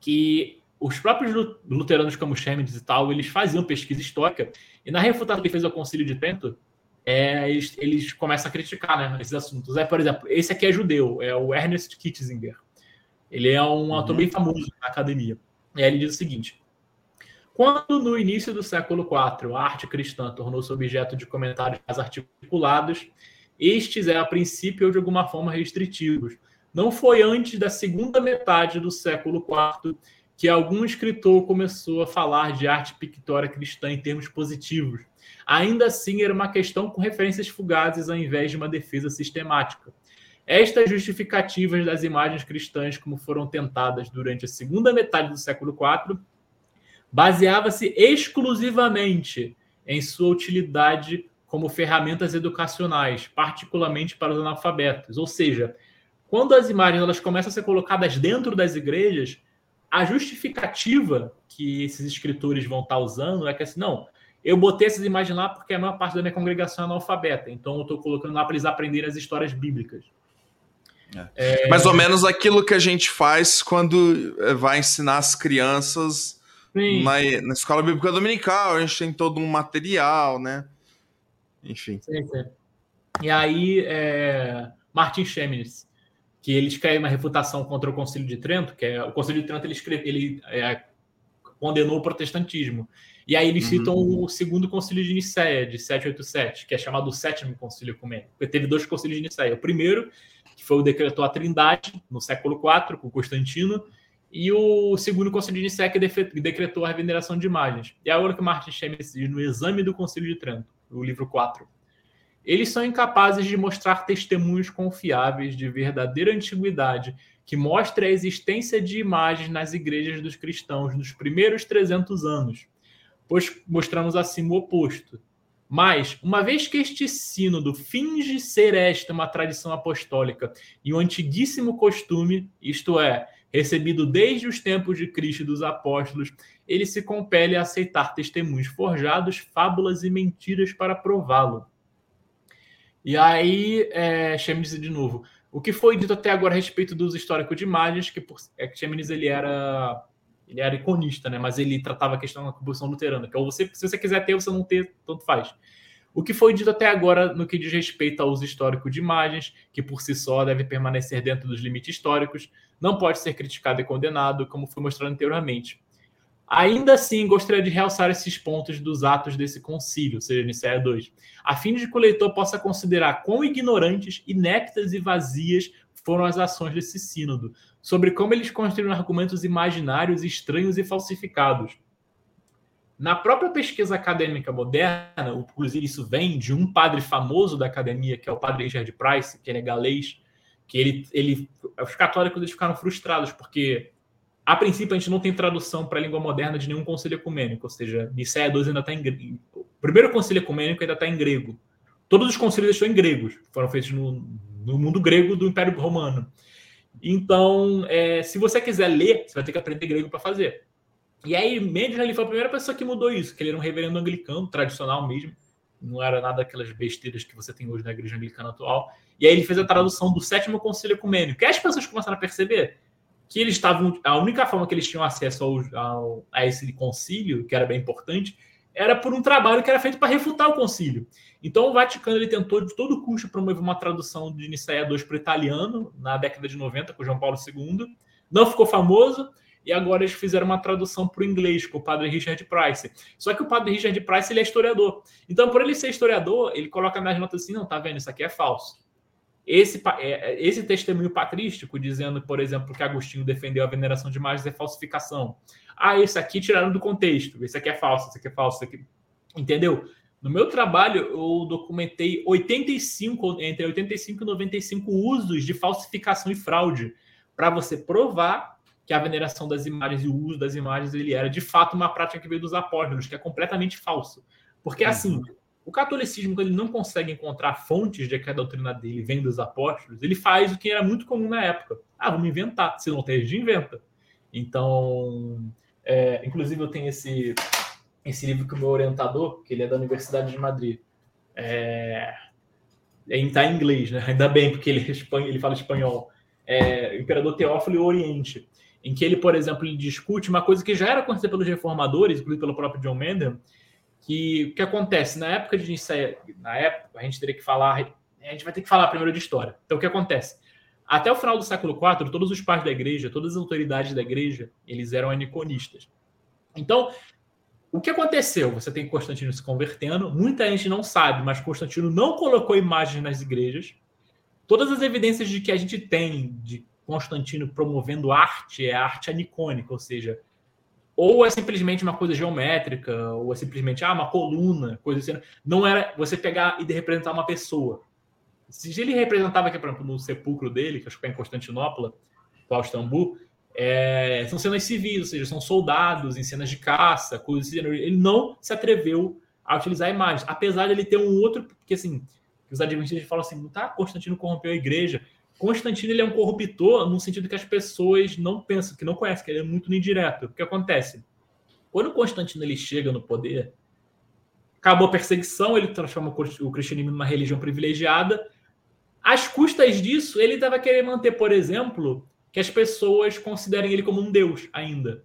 Que os próprios luteranos, como Chemnitz e tal, eles faziam pesquisa histórica, e na refutação que fez ao Concílio de Trento, é, eles, eles, começam a criticar né, esses assuntos. É, por exemplo, esse aqui é judeu, é o Ernest Kitzinger. Ele é um uhum. autor bem famoso na academia. E aí ele diz o seguinte: quando, no início do século IV, a arte cristã tornou-se objeto de comentários mais articulados, estes é, a princípio, de alguma forma restritivos. Não foi antes da segunda metade do século IV que algum escritor começou a falar de arte pictória cristã em termos positivos. Ainda assim, era uma questão com referências fugazes ao invés de uma defesa sistemática. Estas justificativas das imagens cristãs, como foram tentadas durante a segunda metade do século IV, baseava-se exclusivamente em sua utilidade como ferramentas educacionais, particularmente para os analfabetos. Ou seja, quando as imagens elas começam a ser colocadas dentro das igrejas, a justificativa que esses escritores vão estar usando é que assim, não, eu botei essas imagens lá porque a maior parte da minha congregação é analfabeta, então eu estou colocando lá para eles aprenderem as histórias bíblicas. É. É... Mais ou menos aquilo que a gente faz quando vai ensinar as crianças na, na, escola bíblica dominical, a gente tem todo um material, né? Enfim. Sim, sim. E aí, é, Martin Chemnitz, que ele escreve uma refutação contra o Concílio de Trento, que é o Concílio de Trento ele, escreve, ele é, condenou o protestantismo. E aí eles uhum. citam o segundo concílio de Nicéia, de 787, que é chamado o sétimo concílio ecumênico. Porque teve dois concílios de Nicéia. O primeiro, que foi o decretou a Trindade, no século IV, com Constantino, e o segundo concílio de Nicéia, que decretou a veneração de imagens. E agora que Martin Chemnitz diz no Exame do Concílio de Trento, o livro 4. Eles são incapazes de mostrar testemunhos confiáveis de verdadeira antiguidade que mostre a existência de imagens nas igrejas dos cristãos nos primeiros 300 anos, pois mostramos assim o oposto. Mas, uma vez que este sínodo finge ser esta uma tradição apostólica e um antiguíssimo costume, isto é, recebido desde os tempos de Cristo e dos apóstolos, ele se compele a aceitar testemunhos forjados, fábulas e mentiras para prová-lo. E aí, é, chame-se de novo. O que foi dito até agora a respeito dos históricos de imagens, que por, é que Chemnitz ele era ele era iconista, né? Mas ele tratava a questão da composição luterana, que é você, se você quiser ter, você não ter, tanto faz. O que foi dito até agora no que diz respeito ao uso histórico de imagens, que por si só deve permanecer dentro dos limites históricos, não pode ser criticado e condenado, como foi mostrado anteriormente. Ainda assim, gostaria de realçar esses pontos dos atos desse concílio, ou seja, Nicéia 2, a fim de que o leitor possa considerar quão ignorantes, ineptas e vazias foram as ações desse sínodo, sobre como eles construíram argumentos imaginários, estranhos e falsificados. Na própria pesquisa acadêmica moderna, inclusive isso vem de um padre famoso da academia, que é o padre Richard Price, que ele é galês, que ele, ele os católicos eles ficaram frustrados porque a princípio, a gente não tem tradução para a língua moderna de nenhum concílio ecumênico, ou seja, Nicéia 2 ainda está em grego. O primeiro concílio ecumênico ainda está em grego. Todos os concílios estão em gregos, foram feitos no, no mundo grego do Império Romano. Então, é, se você quiser ler, você vai ter que aprender grego para fazer. E aí, Mendes ele foi a primeira pessoa que mudou isso, que ele era um reverendo anglicano, tradicional mesmo, não era nada daquelas besteiras que você tem hoje na igreja anglicana atual. E aí ele fez a tradução do sétimo concílio ecumênico. E as pessoas começaram a perceber que eles estavam. A única forma que eles tinham acesso ao, ao, a esse concílio, que era bem importante, era por um trabalho que era feito para refutar o concílio. Então o Vaticano ele tentou de todo custo promover uma tradução de Nicéia II para o italiano na década de 90 com João Paulo II. Não ficou famoso e agora eles fizeram uma tradução para o inglês com o padre Richard Price. Só que o padre Richard Price ele é historiador. Então por ele ser historiador, ele coloca nas notas assim, não, tá vendo, isso aqui é falso. Esse, é, é, esse testemunho patrístico, dizendo, por exemplo, que Agostinho defendeu a veneração de imagens é falsificação. Ah, esse aqui tiraram do contexto. Esse aqui é falso, esse aqui é falso, esse aqui... Entendeu? No meu trabalho, eu documentei 85, entre 85 e 95 usos de falsificação e fraude para você provar que a veneração das imagens e o uso das imagens ele era de fato uma prática que veio dos apóstolos, que é completamente falso. Porque assim, uhum. O catolicismo, quando ele não consegue encontrar fontes de que a doutrina dele vem dos apóstolos, ele faz o que era muito comum na época. Ah, vamos inventar. Se não tem, a gente inventa. Então, é, inclusive eu tenho esse, esse livro que o meu orientador, que ele é da Universidade de Madrid, é, está em inglês, né? Ainda bem, porque ele, é ele fala espanhol. É, Imperador Teófilo e o Oriente, em que ele, por exemplo, ele discute uma coisa que já era conhecida pelos reformadores, inclusive pelo próprio John Mendel, que o que acontece na época de na época a gente teria que falar, a gente vai ter que falar primeiro de história. Então o que acontece? Até o final do século IV, todos os pais da igreja, todas as autoridades da igreja, eles eram aniconistas. Então, o que aconteceu? Você tem Constantino se convertendo, muita gente não sabe, mas Constantino não colocou imagens nas igrejas. Todas as evidências de que a gente tem de Constantino promovendo arte é arte anicônica, ou seja, ou é simplesmente uma coisa geométrica, ou é simplesmente ah, uma coluna, coisa assim. Não era você pegar e representar uma pessoa. Se ele representava aqui, por exemplo, no sepulcro dele, que acho que é em Constantinopla, atual Istambul, é, são cenas civis, ou seja, são soldados em cenas de caça, coisas assim. Ele não se atreveu a utilizar imagens, apesar de ele ter um outro, porque assim, os adventistas falam assim, tá, Constantino corrompeu a igreja. Constantino ele é um corruptor no sentido que as pessoas não pensam, que não conhecem, que ele é muito indireto. O que acontece? Quando Constantino ele chega no poder, acabou a perseguição, ele transforma o cristianismo numa religião privilegiada. Às custas disso, ele estava querendo manter, por exemplo, que as pessoas considerem ele como um deus ainda.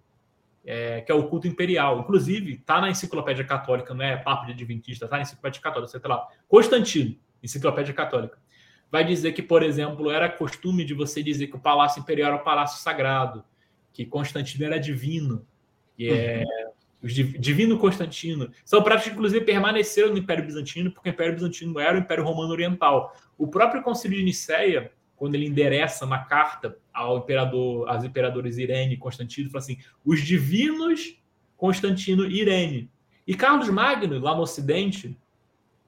é, que é o culto imperial. Inclusive, está na enciclopédia católica, não é papo de adventista, está na enciclopédia católica, tá lá. Constantino, enciclopédia católica. Vai dizer que, por exemplo, era costume de você dizer que o palácio imperial era o palácio sagrado, que Constantino era divino, que é uhum. divino Constantino. São práticas que, inclusive, permaneceram no Império Bizantino, porque o Império Bizantino era o Império Romano Oriental. O próprio Concílio de Nicéia, quando ele endereça uma carta ao imperador, às imperadores Irene e Constantino, fala assim: os divinos Constantino e Irene. E Carlos Magno, lá no Ocidente,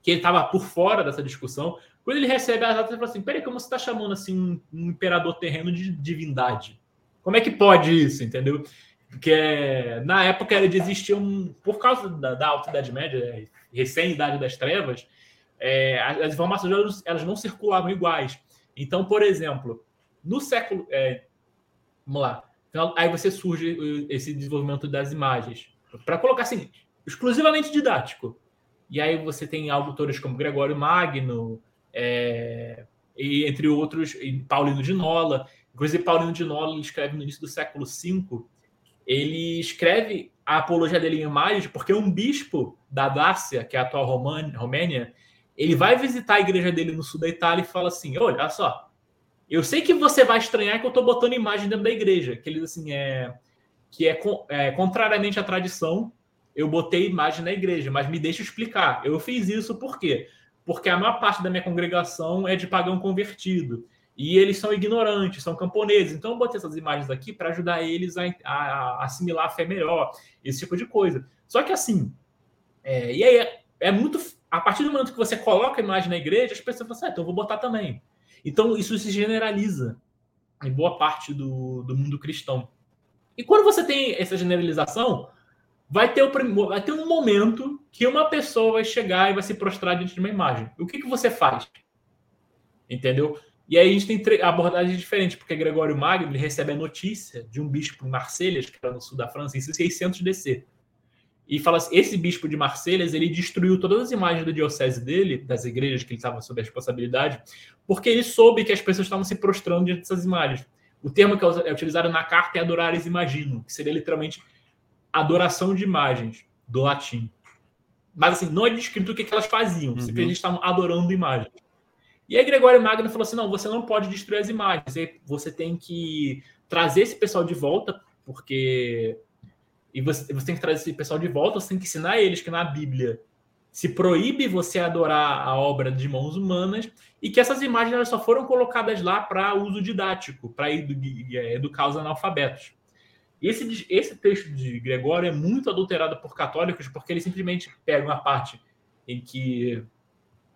que ele estava por fora dessa discussão, quando ele recebe as datas, ele fala assim: peraí, como você está chamando assim um, um, imperador terreno de divindade? Como é que pode isso, entendeu? Porque na época ele existia um. Por causa da, da Alta Idade Média, recém-idade das trevas, é, as informações elas não circulavam iguais. Então, por exemplo, no século. É, vamos lá. Aí você surge esse desenvolvimento das imagens. Para colocar assim, exclusivamente didático. E aí você tem autores como Gregório Magno, é, e entre outros, Paulino de Nola. Inclusive, Paulino de Nola ele escreve no início do século V. Ele escreve a apologia dele em imagens porque um bispo da Dácia, que é a atual Romênia, ele vai visitar a igreja dele no sul da Itália e fala assim: olha só, eu sei que você vai estranhar que eu estou botando imagem dentro da igreja, que eles assim é que é, é, contrariamente à tradição, eu botei imagem na igreja, mas me deixa explicar. Eu fiz isso por quê? Porque a maior parte da minha congregação é de pagão convertido. E eles são ignorantes, são camponeses. Então eu botei essas imagens aqui para ajudar eles a, a, a, assimilar a fé melhor, esse tipo de coisa. Só que assim, é, e aí é, é muito a partir do momento que você coloca a imagem na igreja, as pessoas falam assim, ah, então eu vou botar também. Então isso se generaliza em boa parte do, do mundo cristão. E quando você tem essa generalização, vai ter, o, vai ter um momento que uma pessoa vai chegar e vai se prostrar diante de uma imagem. O que, que você faz? Entendeu? E aí a gente tem abordagens diferentes, porque Gregório Magno ele recebe a notícia de um bispo em Marselhas, que era no sul da França, em 600 DC e fala assim, esse bispo de Marselhas, ele destruiu todas as imagens da diocese dele, das igrejas que ele estava sob a responsabilidade, porque ele soube que as pessoas estavam se prostrando diante dessas imagens. O termo que é utilizado na carta é adorares imagino, que seria literalmente adoração de imagens, do latim. Mas assim, não é descrito o que, elas faziam, uhum. simplesmente estavam adorando imagens. E aí Gregório Magno falou assim: não, você não pode destruir as imagens, você tem que trazer esse pessoal de volta, porque e você, você tem que trazer esse pessoal de volta, você tem que ensinar eles que na Bíblia se proíbe você adorar a obra de mãos humanas e que essas imagens elas só foram colocadas lá para uso didático, para educar os analfabetos. Esse, esse texto de Gregório é muito adulterado por católicos porque ele simplesmente pega uma parte em que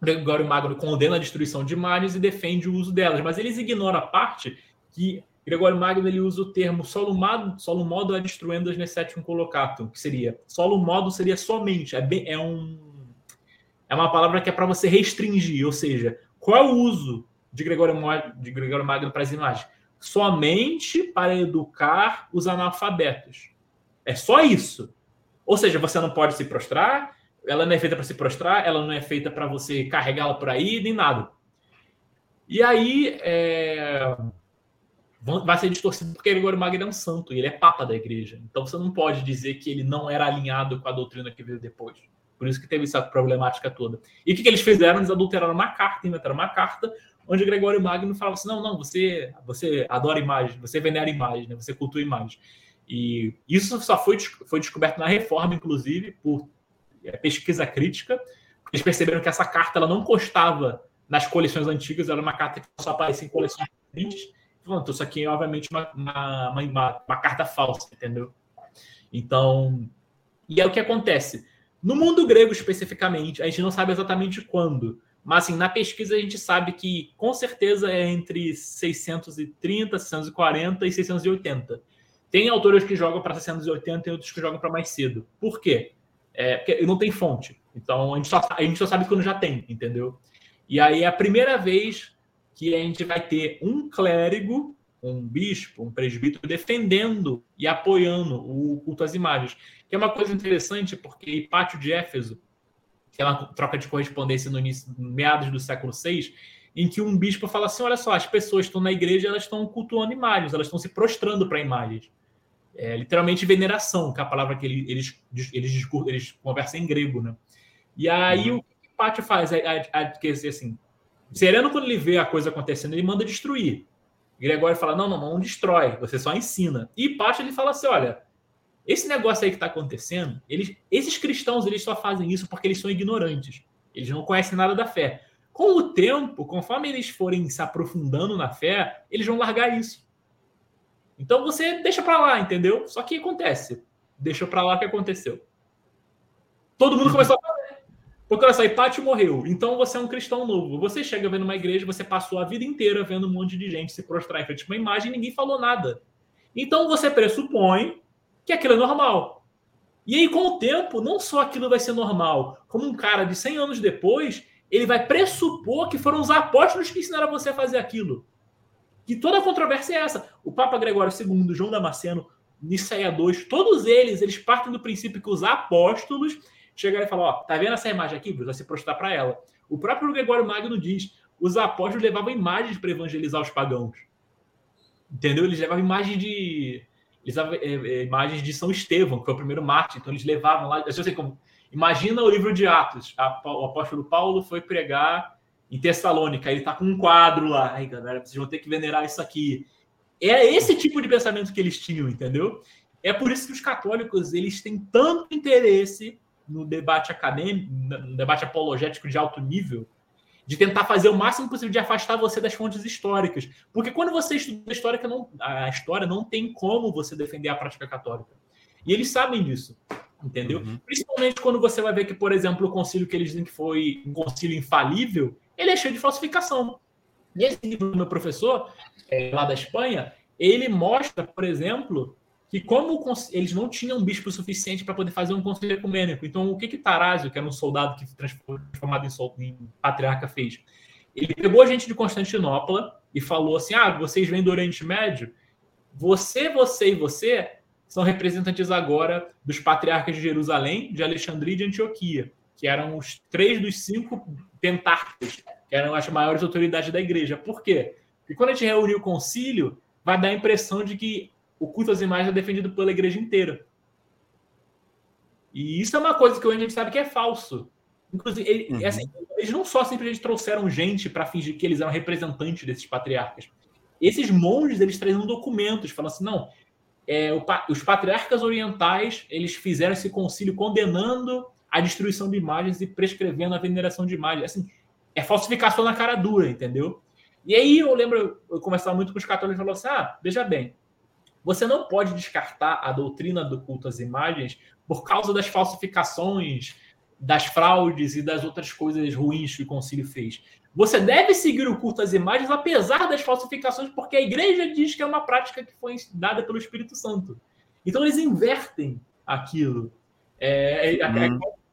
Gregório Magno condena a destruição de imagens e defende o uso delas, mas eles ignoram a parte que Gregório Magno ele usa o termo solo modo, solo modo ad destruendas nessetum colocatum, que seria solo modo seria somente, é, bem, é um é uma palavra que é para você restringir, ou seja, qual é o uso de Gregório, de Gregório Magno para as imagens? Somente para educar os analfabetos. É só isso. Ou seja, você não pode se prostrar, ela não é feita para se prostrar, ela não é feita para você carregá-la por aí, nem nada. E aí, é vai ser distorcido porque Gregório Magno é um santo e ele é papa da igreja. Então você não pode dizer que ele não era alinhado com a doutrina que veio depois. Por isso que teve essa problemática toda. E o que, que eles fizeram? Eles adulteraram uma carta, inventaram uma carta onde Gregório Magno falava assim: não, não, você, você adora imagem, você venera imagem, né? você cultua imagem. E isso só foi, foi descoberto na reforma, inclusive, por é, pesquisa crítica. Eles perceberam que essa carta ela não constava nas coleções antigas, era uma carta que só aparecia em coleções recentes pronto, isso aqui é obviamente uma, uma, uma, uma, carta falsa, entendeu? Então, e é o que acontece. No mundo grego especificamente, a gente não sabe exatamente quando, mas assim, na pesquisa a gente sabe que com certeza é entre 630, 640 e 680. Tem autores que jogam para 680 e outros que jogam para mais cedo. Por quê? É, porque não tem fonte. Então a gente, só, a gente só sabe quando já tem, entendeu? E aí é a primeira vez que a gente vai ter um clérigo, um bispo, um presbítero defendendo e apoiando o culto às imagens. Que é uma coisa interessante, porque Hipátio de Éfeso, que é uma troca de correspondência no início, meados do século VI, em que um bispo fala assim: olha só, as pessoas estão na igreja, elas estão cultuando imagens, elas estão se prostrando para imagens. É literalmente veneração, que é a palavra que eles, eles, eles, eles conversam em grego, né? E aí uhum. o que Pátio faz? É, é, é, assim, Sereno, quando ele vê a coisa acontecendo, ele manda destruir. Gregório fala: não, não, não destrói, você só ensina. E Pátio ele fala assim: olha, esse negócio aí que está acontecendo, eles, esses cristãos eles só fazem isso porque eles são ignorantes. Eles não conhecem nada da fé. Com o tempo, conforme eles forem se aprofundando na fé, eles vão largar isso. Então você deixa para lá, entendeu? Só que acontece. Deixa para lá o que aconteceu. Todo mundo começou a fazer. Porque olha só, Hipátio morreu. Então você é um cristão novo. Você chega vendo uma igreja, você passou a vida inteira vendo um monte de gente se prostrar em frente a uma imagem e ninguém falou nada. Então você pressupõe que aquilo é normal. E aí, com o tempo, não só aquilo vai ser normal, como um cara de 100 anos depois, ele vai pressupor que foram os apóstolos que ensinaram você a fazer aquilo. E toda a controvérsia é essa. O Papa Gregório II, João Damasceno, Niceia II, todos eles, eles partem do princípio que os apóstolos chegaram e falaram, ó, tá vendo essa imagem aqui? Você vai se prostrar para ela. O próprio Gregório Magno diz, os apóstolos levavam imagens para evangelizar os pagãos. Entendeu? Eles levavam imagens de... Eles é, imagens de São Estevão, que foi o primeiro mártir. Então eles levavam lá... Eu sei como... Imagina o livro de Atos. A, o apóstolo Paulo foi pregar em Tessalônica. Ele está com um quadro lá. Ai, galera, vocês vão ter que venerar isso aqui. É esse tipo de pensamento que eles tinham, entendeu? É por isso que os católicos eles têm tanto interesse no debate acadêmico, no debate apologético de alto nível, de tentar fazer o máximo possível de afastar você das fontes históricas. Porque quando você estuda a história, não, a história não tem como você defender a prática católica. E eles sabem disso. Entendeu? Uhum. Principalmente quando você vai ver que, por exemplo, o concílio que eles dizem que foi um concílio infalível, ele é cheio de falsificação. E esse livro do meu professor, é, lá da Espanha, ele mostra, por exemplo, que como eles não tinham bispo suficiente para poder fazer um concílio ecumênico. Então, o que que Tarásio, que era um soldado que foi transformado em, em patriarca, fez? Ele pegou a gente de Constantinopla e falou assim: ah, vocês vêm do Oriente Médio? Você, você e você são representantes agora dos patriarcas de Jerusalém, de Alexandria e de Antioquia, que eram os três dos cinco pentarcas, que eram as maiores autoridades da igreja. Por quê? Porque quando a gente reunir o concílio, vai dar a impressão de que o culto às imagens é defendido pela igreja inteira. E isso é uma coisa que hoje a gente sabe que é falso. Inclusive, ele, uhum. assim, eles não só simplesmente trouxeram gente para fingir que eles eram representantes desses patriarcas. Esses monges, eles traziam documentos, falando assim, não, é, o, os patriarcas orientais eles fizeram esse concílio condenando a destruição de imagens e prescrevendo a veneração de imagens. Assim, é falsificação na cara dura, entendeu? E aí eu lembro, eu conversava muito com os católicos e falou assim: ah, veja bem, você não pode descartar a doutrina do culto às imagens por causa das falsificações, das fraudes e das outras coisas ruins que o concílio fez. Você deve seguir o culto às imagens, apesar das falsificações, porque a igreja diz que é uma prática que foi dada pelo Espírito Santo. Então eles invertem aquilo. É, é, é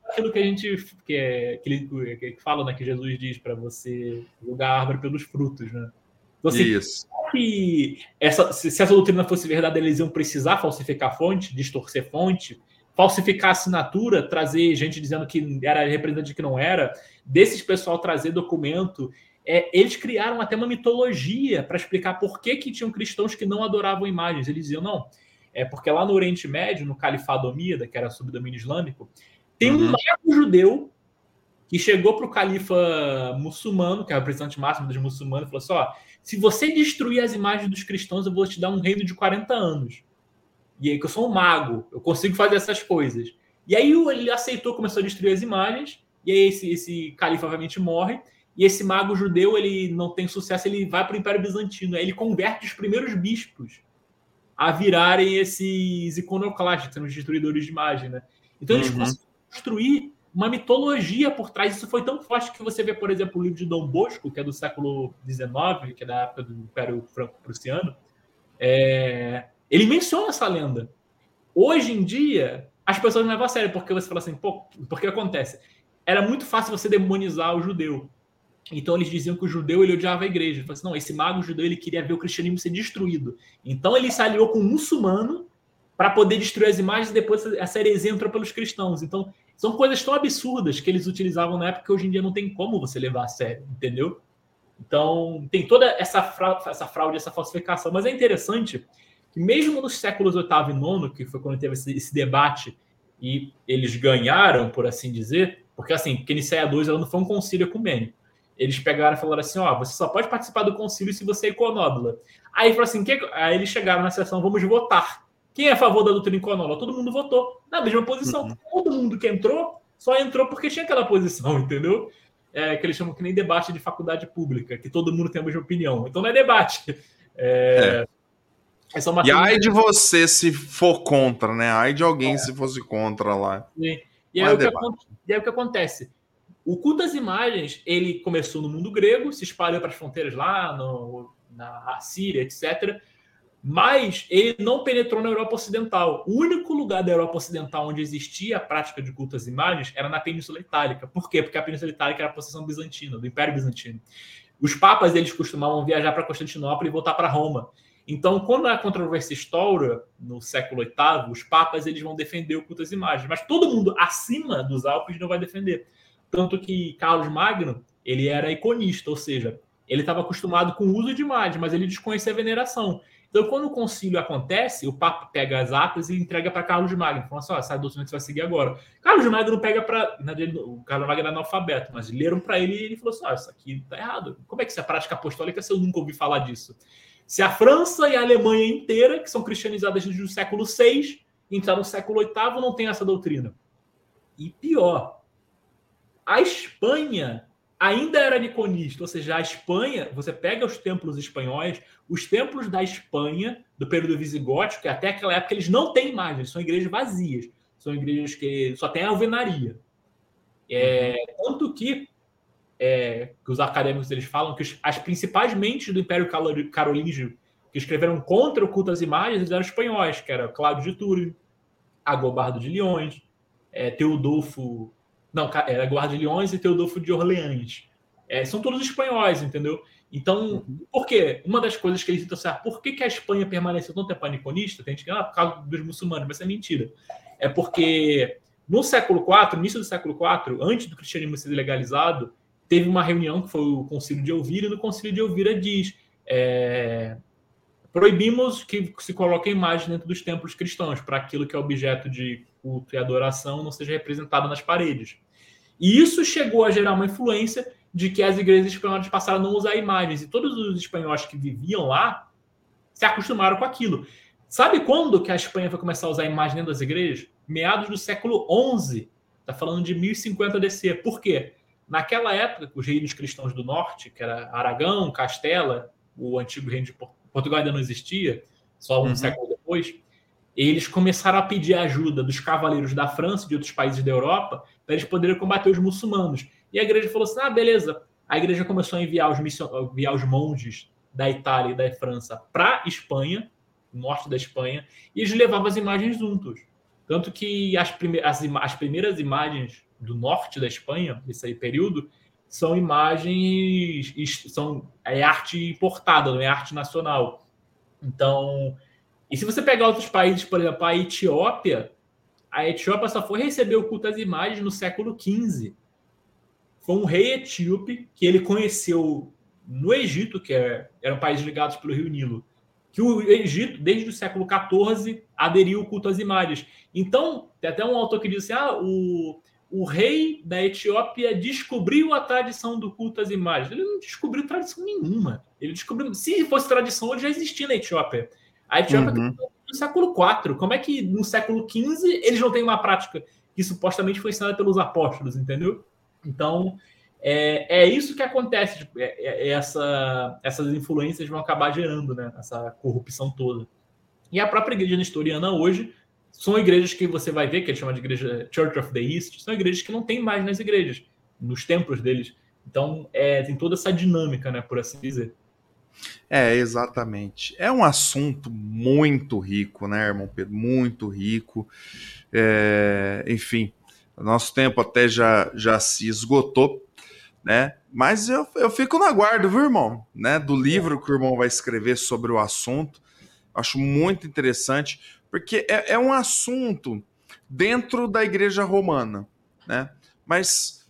aquilo que a gente que, é, que, que fala, né, que Jesus diz para você julgar a árvore pelos frutos, né? Então, assim, Isso. Que essa, se, essa doutrina fosse verdade, eles iam precisar falsificar fonte, distorcer fonte, falsificar assinatura, trazer gente dizendo que era representante que não era, desses pessoal trazer documento. É, eles criaram até uma mitologia para explicar por que, que tinham cristãos que não adoravam imagens. Eles diziam, não, é porque lá no Oriente Médio, no Califado Omíada, que era sob domínio islâmico, tem uhum. um mago judeu que chegou para o califa muçulmano, que é o representante máximo dos muçulmanos, e falou assim: ó, se você destruir as imagens dos cristãos, eu vou te dar um reino de 40 anos. E aí que eu sou um mago, eu consigo fazer essas coisas. E aí ele aceitou, começou a destruir as imagens, e aí esse, esse califa obviamente morre, e esse mago judeu, ele não tem sucesso, ele vai para o Império Bizantino, aí ele converte os primeiros bispos a virarem esses iconoclastas, os destruidores de imagem, né? Então eles uhum. conseguiram construir uma mitologia por trás. Isso foi tão forte que você vê, por exemplo, o livro de Dom Bosco, que é do século XIX, que é da época do Império Franco-Prussiano, é... Ele menciona essa lenda. Hoje em dia, as pessoas não levam a sério, porque você fala assim, pô, porque acontece? Era muito fácil você demonizar o judeu. Então eles diziam que o judeu ele odiava a igreja. Ele assim, não, esse mago judeu ele queria ver o cristianismo ser destruído. Então ele se aliou com um muçulmano para poder destruir as imagens e depois essa heresia entrou pelos cristãos. Então são coisas tão absurdas que eles utilizavam na época que hoje em dia não tem como você levar a sério, entendeu? Então tem toda essa fraude, essa, fraude, essa falsificação. Mas é interessante que mesmo nos séculos VIII e IX, que foi quando teve esse, esse debate e eles ganharam, por assim dizer, porque assim, Nicéia II ela não foi um concílio ecumênico. Eles pegaram e falaram assim: ó, você só pode participar do concílio se você é iconódula. Aí assim: que... aí eles chegaram na sessão, vamos votar. Quem é a favor da doutrina iconódula? Todo mundo votou na mesma posição. Uhum. Todo mundo que entrou só entrou porque tinha aquela posição, entendeu? É, que eles chamam que nem debate de faculdade pública, que todo mundo tem a mesma opinião. Então não é debate. É, é. é uma e ai de você se for contra, né? Ai de alguém é. se fosse contra lá. Sim. E aí, é o que, e aí o que acontece? O culto das imagens, ele começou no mundo grego, se espalhou para as fronteiras lá, no, na Síria, etc. Mas ele não penetrou na Europa Ocidental. O único lugar da Europa Ocidental onde existia a prática de culto às imagens era na Península Itálica. Por quê? Porque a Península Itálica era a possessão bizantina, do Império Bizantino. Os papas eles costumavam viajar para Constantinopla e voltar para Roma. Então, quando a controvérsia estoura no século VIII, os papas eles vão defender o culto às imagens, mas todo mundo acima dos Alpes não vai defender. Tanto que Carlos Magno ele era iconista, ou seja, ele estava acostumado com o uso de imagens, mas ele desconhecia a veneração. Então, quando o concílio acontece, o Papa pega as atas e entrega para Carlos Magno. Fala assim: ó, essa doutrina que você vai seguir agora. Carlos Magno não pega para. O Carlos Magno era analfabeto, mas leram para ele e ele falou assim: ó, isso aqui tá errado. Como é que isso é prática apostólica se eu nunca ouvi falar disso? Se a França e a Alemanha inteira, que são cristianizadas desde o século VI, entrar no século VIII, não tem essa doutrina. E pior, a Espanha ainda era niconista, ou seja, a Espanha, você pega os templos espanhóis, os templos da Espanha, do período visigótico, que até aquela época eles não têm imagens, são igrejas vazias, são igrejas que só tem alvenaria. É, tanto que, é, que os acadêmicos eles falam que as principais mentes do Império Carolíngio que escreveram contra o culto às imagens eram espanhóis, que era Cláudio de Túlio, Agobardo de Leões, é, Teodolfo não, era Guarda de Leões e Teodolfo de Orleans. É, são todos espanhóis, entendeu? Então, uhum. por quê? Uma das coisas que eles tentam saber, por que, que a Espanha permaneceu tanto tempo aniconista? Tem gente que, ah, por causa dos muçulmanos, mas é mentira. É porque no século IV, início do século IV, antes do cristianismo ser legalizado, teve uma reunião que foi o Concílio de Elvira, e no Concílio de Elvira diz: é, proibimos que se coloque imagem dentro dos templos cristãos, para aquilo que é objeto de culto e adoração não seja representado nas paredes. E isso chegou a gerar uma influência de que as igrejas espanholas passaram a não usar imagens. E todos os espanhóis que viviam lá se acostumaram com aquilo. Sabe quando que a Espanha vai começar a usar imagem dentro das igrejas? Meados do século XI. Está falando de 1050 DC. Por quê? Naquela época, os reinos cristãos do norte, que era Aragão, Castela, o antigo reino de Portugal ainda não existia, só um uhum. século depois, eles começaram a pedir ajuda dos cavaleiros da França e de outros países da Europa para eles poderem combater os muçulmanos. E a igreja falou assim: ah, beleza. A igreja começou a enviar os, mission... enviar os monges da Itália e da França para Espanha, norte da Espanha, e eles levavam as imagens juntos. Tanto que as, prime... as, im... as primeiras imagens do norte da Espanha, desse período, são imagens, são é arte importada, não é arte nacional. Então, e se você pegar outros países, por exemplo, a Etiópia, a Etiópia só foi receber o culto às imagens no século XV. Foi um rei etíope que ele conheceu no Egito, que é, eram países ligados pelo rio Nilo, que o Egito, desde o século XIV, aderiu ao culto às imagens. Então, tem até um autor que diz assim, ah, o, o rei da Etiópia descobriu a tradição do culto às imagens. Ele não descobriu tradição nenhuma. Ele descobriu, se fosse tradição, ele já existia na Etiópia. A Etiópia uhum. no século IV. Como é que no século XV eles não têm uma prática que supostamente foi ensinada pelos apóstolos, entendeu? Então, é, é isso que acontece. Tipo, é, é, é, essa, essas influências vão acabar gerando né, essa corrupção toda. E a própria igreja nestoriana hoje são igrejas que você vai ver, que eles chamam de igreja Church of the East, são igrejas que não tem mais nas igrejas, nos templos deles. Então, é, tem toda essa dinâmica, né, por assim dizer. É, exatamente. É um assunto muito rico, né, irmão Pedro? Muito rico. É, enfim, nosso tempo até já, já se esgotou, né? Mas eu, eu fico na guarda, viu, irmão? Né, do livro que o irmão vai escrever sobre o assunto. Acho muito interessante, porque é, é um assunto dentro da igreja romana, né? Mas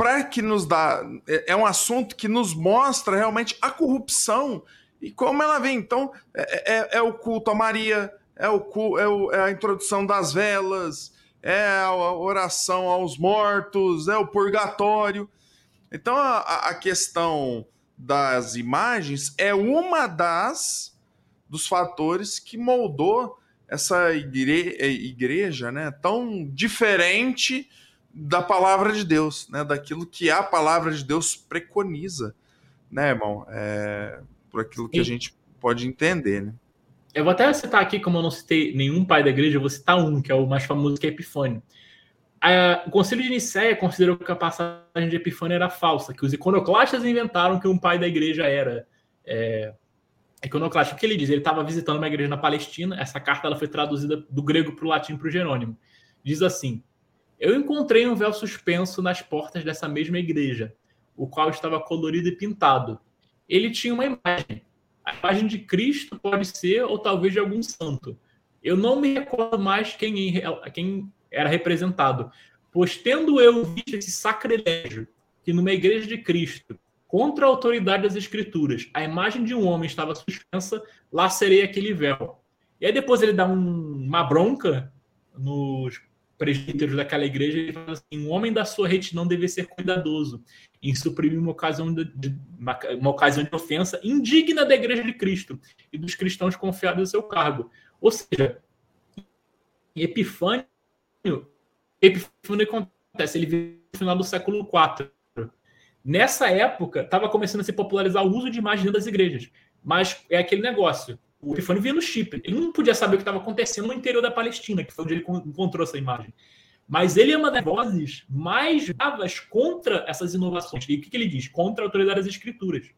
para que nos dá. É, é um assunto que nos mostra realmente a corrupção E como ela vem? Então, é, é, é o culto a Maria, é, o, é, o, é a introdução das velas, é a oração aos mortos, é o purgatório. Então, a, a questão das imagens é uma das dos fatores que moldou essa igre igreja né, tão diferente da palavra de Deus, né, daquilo que a palavra de Deus preconiza, né, irmão? É, por aquilo que e... a gente pode entender, né? Eu vou até citar aqui, como eu não citei nenhum pai da igreja, eu vou citar um, que é o mais famoso, que é Epifânio. o Concílio de Nicéia considerou que a passagem de Epifânio era falsa, que os iconoclastas inventaram que um pai da igreja era é, iconoclasta. O que ele diz? Ele estava visitando uma igreja na Palestina, essa carta ela foi traduzida do grego para o latim para o Jerônimo. Diz assim, eu encontrei um véu suspenso nas portas dessa mesma igreja, o qual estava colorido e pintado. Ele tinha uma imagem, a imagem de Cristo pode ser, ou talvez de algum santo. Eu não me recordo mais quem, quem era representado, pois tendo eu visto esse sacrilégio, que numa igreja de Cristo, contra a autoridade das Escrituras, a imagem de um homem estava suspensa, lá serei aquele véu. E aí depois ele dá um, uma bronca nos presbíteros daquela igreja, ele fala assim: um homem da sua retidão deve ser cuidadoso em suprimir uma ocasião de, uma, uma, ocasião de ofensa indigna da igreja de Cristo e dos cristãos confiados no seu cargo. Ou seja, Epifânio, Epifânio acontece, ele veio no final do século IV. Nessa época, estava começando a se popularizar o uso de imagens dentro das igrejas. Mas é aquele negócio. O Epifânio vinha no Chipre. Ele não podia saber o que estava acontecendo no interior da Palestina, que foi onde ele encontrou essa imagem. Mas ele é uma das vozes mais bravas contra essas inovações. E o que, ele diz? Contra a autoridade das escrituras.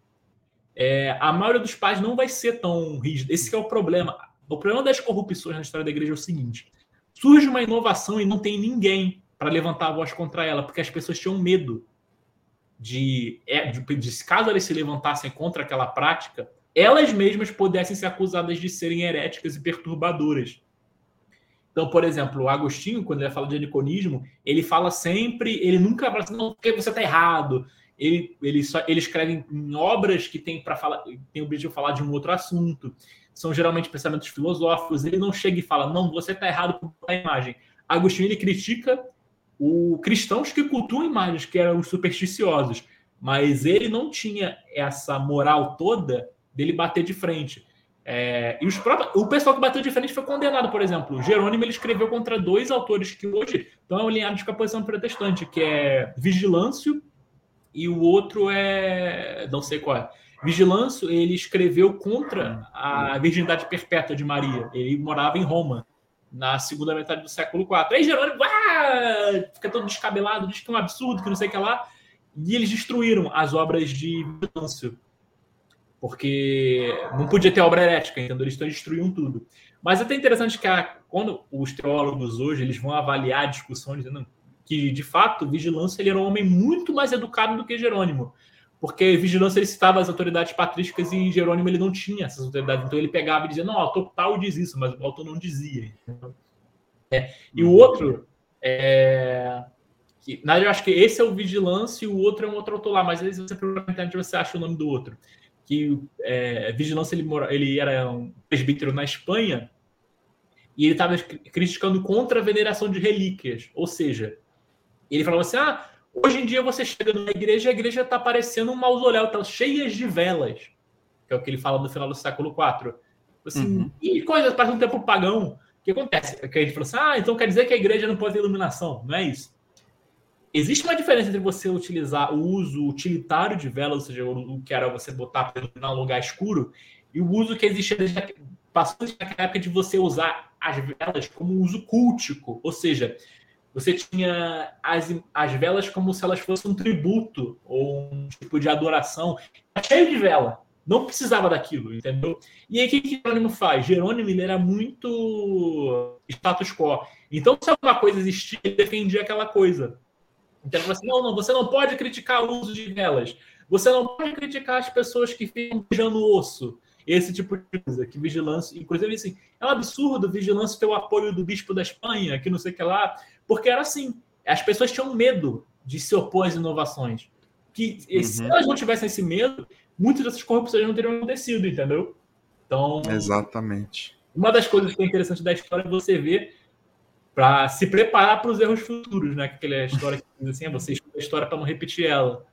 É, a maioria dos pais não vai ser tão rígida. Esse é o problema. O problema das corrupções na história da igreja é o seguinte: surge uma inovação e não tem ninguém para levantar a voz contra ela, porque as pessoas tinham medo de, é, de, de, caso elas se levantassem contra aquela prática, elas mesmas pudessem ser acusadas de serem heréticas e perturbadoras. Então, por exemplo, o Agostinho, quando ele fala de aniconismo, ele fala sempre, ele nunca fala assim, não, porque você está errado. Ele, ele, só, ele escreve em obras que tem para falar, tem o objetivo de falar de um outro assunto. São geralmente pensamentos filosóficos. Ele não chega e fala, não, você está errado por a imagem. Agostinho ele critica o cristãos que cultuam imagens, que eram supersticiosos, mas ele não tinha essa moral toda dele bater de frente. É, e os próprios, o pessoal que bateu de frente foi condenado, por exemplo. Jerônimo ele escreveu contra dois autores que hoje estão alinhados com a posição protestante, que é Vigilâncio e o outro é. não sei qual é. Vigilâncio ele escreveu contra a virgindade perpétua de Maria. Ele morava em Roma na segunda metade do século IV. Aí Jerônimo ah, fica todo descabelado, diz que é um absurdo, que não sei o que lá. E eles destruíram as obras de Vigilâncio porque não podia ter obra herética, entendeu? Eles destruíam tudo. Mas é até interessante que a, quando os teólogos hoje eles vão avaliar a discussão dizendo que de fato Vigilância ele era um homem muito mais educado do que Jerônimo, porque Vigilância ele citava as autoridades patrísticas e Jerônimo ele não tinha essas autoridades, então ele pegava e dizia não, o autor tal diz isso, mas o autor não dizia. É. E o outro é, que, na verdade, eu acho que esse é o Vigilância e o outro é um outro autor lá, mas às vezes você procura na internet você acha o nome do outro que é, Vigilância ele, mora, ele era um presbítero na Espanha e ele estava criticando contra a veneração de relíquias. Ou seja, ele falava assim: ah, hoje em dia você chega na igreja e a igreja está parecendo um mausoléu, está cheia de velas, que é o que ele fala no final do século IV. Assim, uhum. E coisas para um tempo pagão. O que acontece? Que a gente falou assim: ah, então quer dizer que a igreja não pode ter iluminação. Não é isso. Existe uma diferença entre você utilizar o uso utilitário de velas, ou seja, o que era você botar para um lugar escuro, e o uso que existia passou naquela época de você usar as velas como um uso cultico, ou seja, você tinha as, as velas como se elas fossem um tributo ou um tipo de adoração. Tá cheio de vela. Não precisava daquilo, entendeu? E aí, o que, que Jerônimo faz? Jerônimo ele era muito status quo. Então, se alguma coisa existia, ele defendia aquela coisa. Então ele falou assim: não, não, você não pode criticar o uso de velas. Você não pode criticar as pessoas que ficam beijando osso. Esse tipo de coisa, que vigilância. Inclusive, assim, é um absurdo vigilância ter o apoio do bispo da Espanha, que não sei o que lá, porque era assim: as pessoas tinham medo de se opor às inovações. Que uhum. se elas não tivessem esse medo, muitas dessas corrupções não teriam acontecido, entendeu? Então. Exatamente. Uma das coisas que é interessante da história é você ver para se preparar para os erros futuros, né? Aquela história que diz assim, ah, você estuda a história para não repetir ela.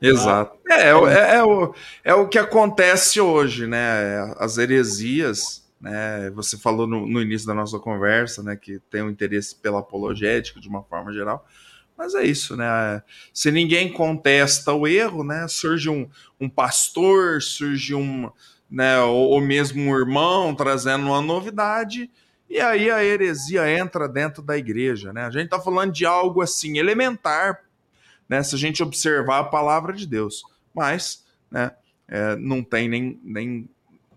Exato. Tá? É, é, é, o, é o que acontece hoje, né? As heresias, né? Você falou no, no início da nossa conversa, né? Que tem um interesse pela apologética de uma forma geral. Mas é isso, né? Se ninguém contesta o erro, né? Surge um, um pastor, surge um, né? Ou, ou mesmo um irmão trazendo uma novidade, e aí a heresia entra dentro da igreja, né? A gente está falando de algo assim elementar, né? Se a gente observar a palavra de Deus, mas, né? É, não tem nem, nem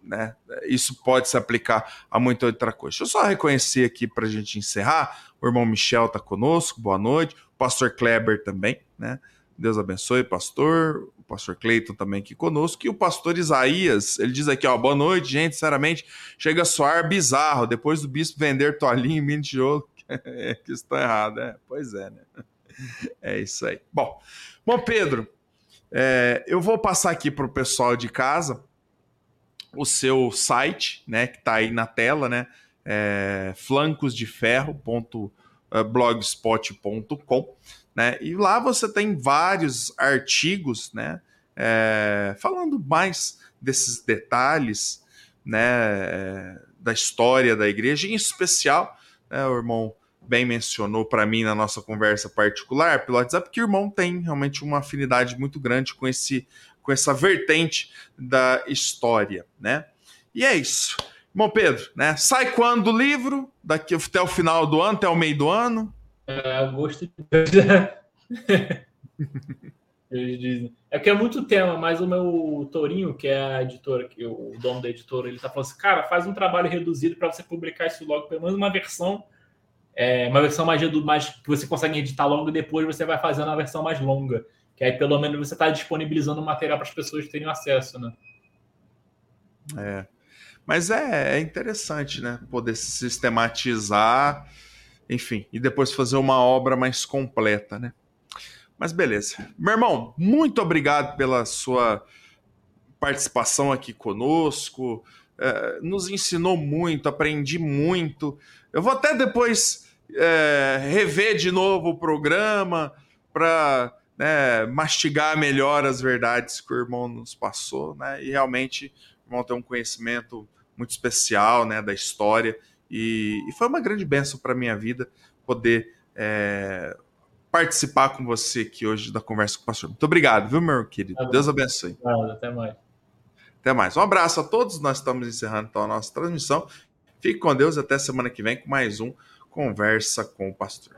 né? Isso pode se aplicar a muita outra coisa. Deixa eu só reconhecer aqui para a gente encerrar. O irmão Michel está conosco, boa noite. O pastor Kleber também, né? Deus abençoe, pastor pastor Cleiton também aqui conosco, e o pastor Isaías, ele diz aqui, ó, boa noite, gente, sinceramente, chega a soar bizarro, depois do bispo vender toalhinha e de tijolo, que está errado, é, pois é, né? É isso aí. Bom, bom Pedro, é, eu vou passar aqui para o pessoal de casa o seu site, né, que está aí na tela, né, é, flancosdeferro.blogspot.com, né? E lá você tem vários artigos, né? É, falando mais desses detalhes, né? Da história da igreja, em especial, né, o irmão bem mencionou para mim na nossa conversa particular pelo WhatsApp que o irmão tem realmente uma afinidade muito grande com esse com essa vertente da história, né? E é isso. Irmão Pedro, né? Sai quando o livro? Daqui até o final do ano, até o meio do ano? É, agosto de Eles dizem. É que é muito tema, mas o meu Torinho, que é a editora, que o dono da editora, ele tá falando assim, cara, faz um trabalho reduzido para você publicar isso logo, pelo menos uma versão, é, uma versão mais, mais que você consegue editar logo depois você vai fazendo a versão mais longa. Que aí pelo menos você está disponibilizando o material para as pessoas terem acesso, né? É. Mas é, é interessante, né? Poder sistematizar enfim, e depois fazer uma obra mais completa, né? Mas beleza. Meu irmão, muito obrigado pela sua participação aqui conosco. É, nos ensinou muito, aprendi muito. Eu vou até depois é, rever de novo o programa para né, mastigar melhor as verdades que o irmão nos passou, né? E realmente o irmão tem um conhecimento muito especial, né, da história e, e foi uma grande benção para minha vida poder é, participar com você aqui hoje da conversa com o pastor. Muito obrigado, viu, meu querido? Tá Deus abençoe. até mais. Até mais. Um abraço a todos. Nós estamos encerrando então a nossa transmissão. Fique com Deus até semana que vem com mais um Conversa com o Pastor.